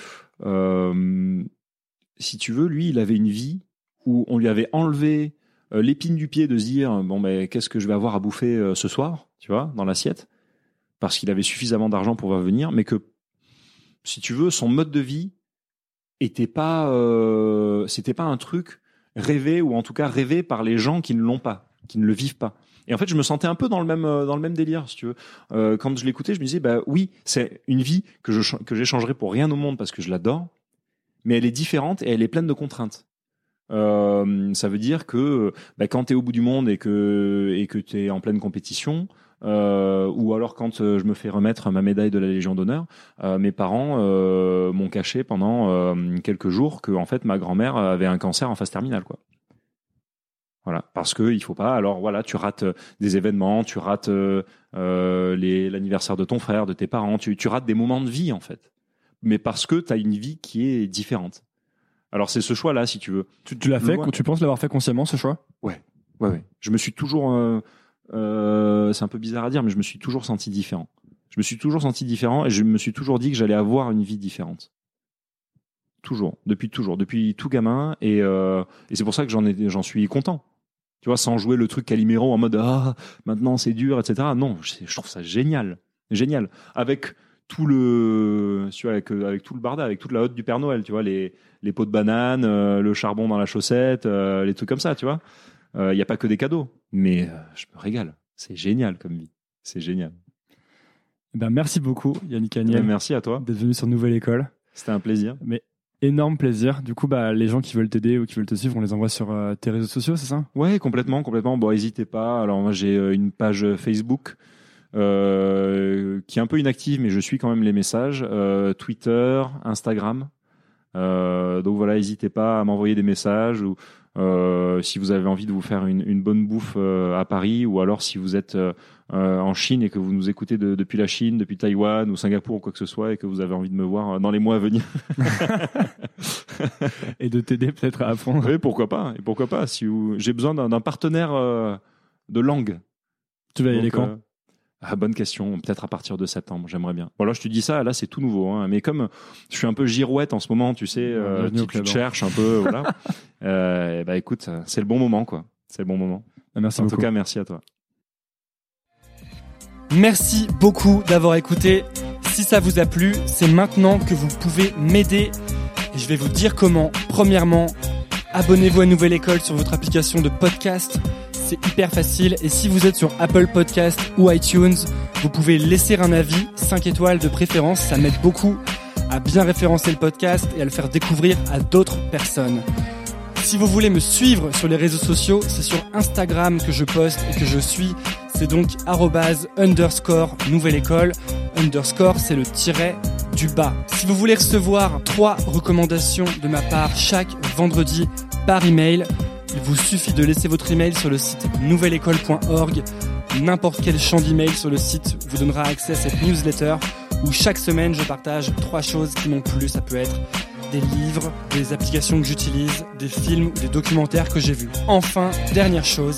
si tu veux, lui, il avait une vie où on lui avait enlevé l'épine du pied de se dire bon ben qu'est-ce que je vais avoir à bouffer ce soir, tu vois, dans l'assiette, parce qu'il avait suffisamment d'argent pour venir, mais que si tu veux, son mode de vie était pas, euh, c'était pas un truc rêvé ou en tout cas rêvé par les gens qui ne l'ont pas, qui ne le vivent pas. Et en fait, je me sentais un peu dans le même euh, dans le même délire, si tu veux. Euh, quand je l'écoutais, je me disais, bah oui, c'est une vie que je que j'échangerais pour rien au monde parce que je l'adore, mais elle est différente et elle est pleine de contraintes. Euh, ça veut dire que bah, quand tu es au bout du monde et que et que tu es en pleine compétition, ou alors quand euh, je me fais remettre ma médaille de la Légion d'honneur, euh, mes parents euh, m'ont caché pendant euh, quelques jours que en fait ma grand-mère avait un cancer en phase terminale, quoi. Voilà, parce que il faut pas. Alors voilà, tu rates des événements, tu rates l'anniversaire de ton frère, de tes parents, tu, tu rates des moments de vie en fait. Mais parce que tu as une vie qui est différente. Alors c'est ce choix-là, si tu veux. Tu, tu l'as fait, tu penses l'avoir fait consciemment ce choix? Ouais, ouais, ouais. Je me suis toujours euh, c'est un peu bizarre à dire, mais je me suis toujours senti différent. Je me suis toujours senti différent et je me suis toujours dit que j'allais avoir une vie différente. Toujours, depuis toujours, depuis tout gamin. Et, euh, c'est pour ça que j'en suis content. Tu vois, sans jouer le truc Calimero en mode ah maintenant c'est dur, etc. Non, je, trouve ça génial, génial. Avec tout le, tu vois, avec, tout le barda, avec toute la hotte du Père Noël, tu vois, les, les pots de banane, euh, le charbon dans la chaussette, euh, les trucs comme ça, tu vois. Il euh, n'y a pas que des cadeaux, mais euh, je me régale. C'est génial comme vie. C'est génial. Eh ben, merci beaucoup, Yannick Agnel. merci à toi. D'être venu sur Nouvelle École. C'était un plaisir. Mais énorme plaisir. Du coup, bah, les gens qui veulent t'aider ou qui veulent te suivre, on les envoie sur euh, tes réseaux sociaux, c'est ça? Ouais, complètement, complètement. Bon, n'hésitez pas. Alors, moi, j'ai une page Facebook euh, qui est un peu inactive, mais je suis quand même les messages. Twitter, Instagram. donc voilà, n'hésitez pas à m'envoyer des messages ou euh, si vous avez envie de vous faire une, une bonne bouffe euh, à Paris, ou alors si vous êtes euh, en Chine et que vous nous écoutez de, depuis la Chine, depuis Taïwan ou Singapour ou quoi que ce soit, et que vous avez envie de me voir dans les mois à venir. <laughs> et de t'aider peut-être à apprendre. Oui, pourquoi pas. Et pourquoi pas Si j'ai besoin d'un partenaire de langue. Tu vas y aller quand? Ah, bonne question. Peut-être à partir de septembre, j'aimerais bien. Bon, là, je te dis ça, là, c'est tout nouveau. Hein. Mais comme je suis un peu girouette en ce moment, tu sais, euh, tu, te cherches un peu, <laughs> voilà. euh, bah, écoute, c'est le bon moment, quoi. C'est le bon moment. Bah, merci en beaucoup. tout cas, merci à toi. Merci beaucoup d'avoir écouté. Si ça vous a plu, c'est maintenant que vous pouvez m'aider. Et je vais vous dire comment. Premièrement, abonnez-vous à Nouvelle École sur votre application de podcast c'est hyper facile. Et si vous êtes sur Apple Podcast ou iTunes, vous pouvez laisser un avis, 5 étoiles de préférence, ça m'aide beaucoup à bien référencer le podcast et à le faire découvrir à d'autres personnes. Si vous voulez me suivre sur les réseaux sociaux, c'est sur Instagram que je poste et que je suis. C'est donc underscore nouvelle école. Underscore, c'est le tiret du bas. Si vous voulez recevoir trois recommandations de ma part chaque vendredi par email, il vous suffit de laisser votre email sur le site nouvelleécole.org. N'importe quel champ d'email sur le site vous donnera accès à cette newsletter où chaque semaine je partage trois choses qui m'ont plu. Ça peut être des livres, des applications que j'utilise, des films ou des documentaires que j'ai vus. Enfin, dernière chose,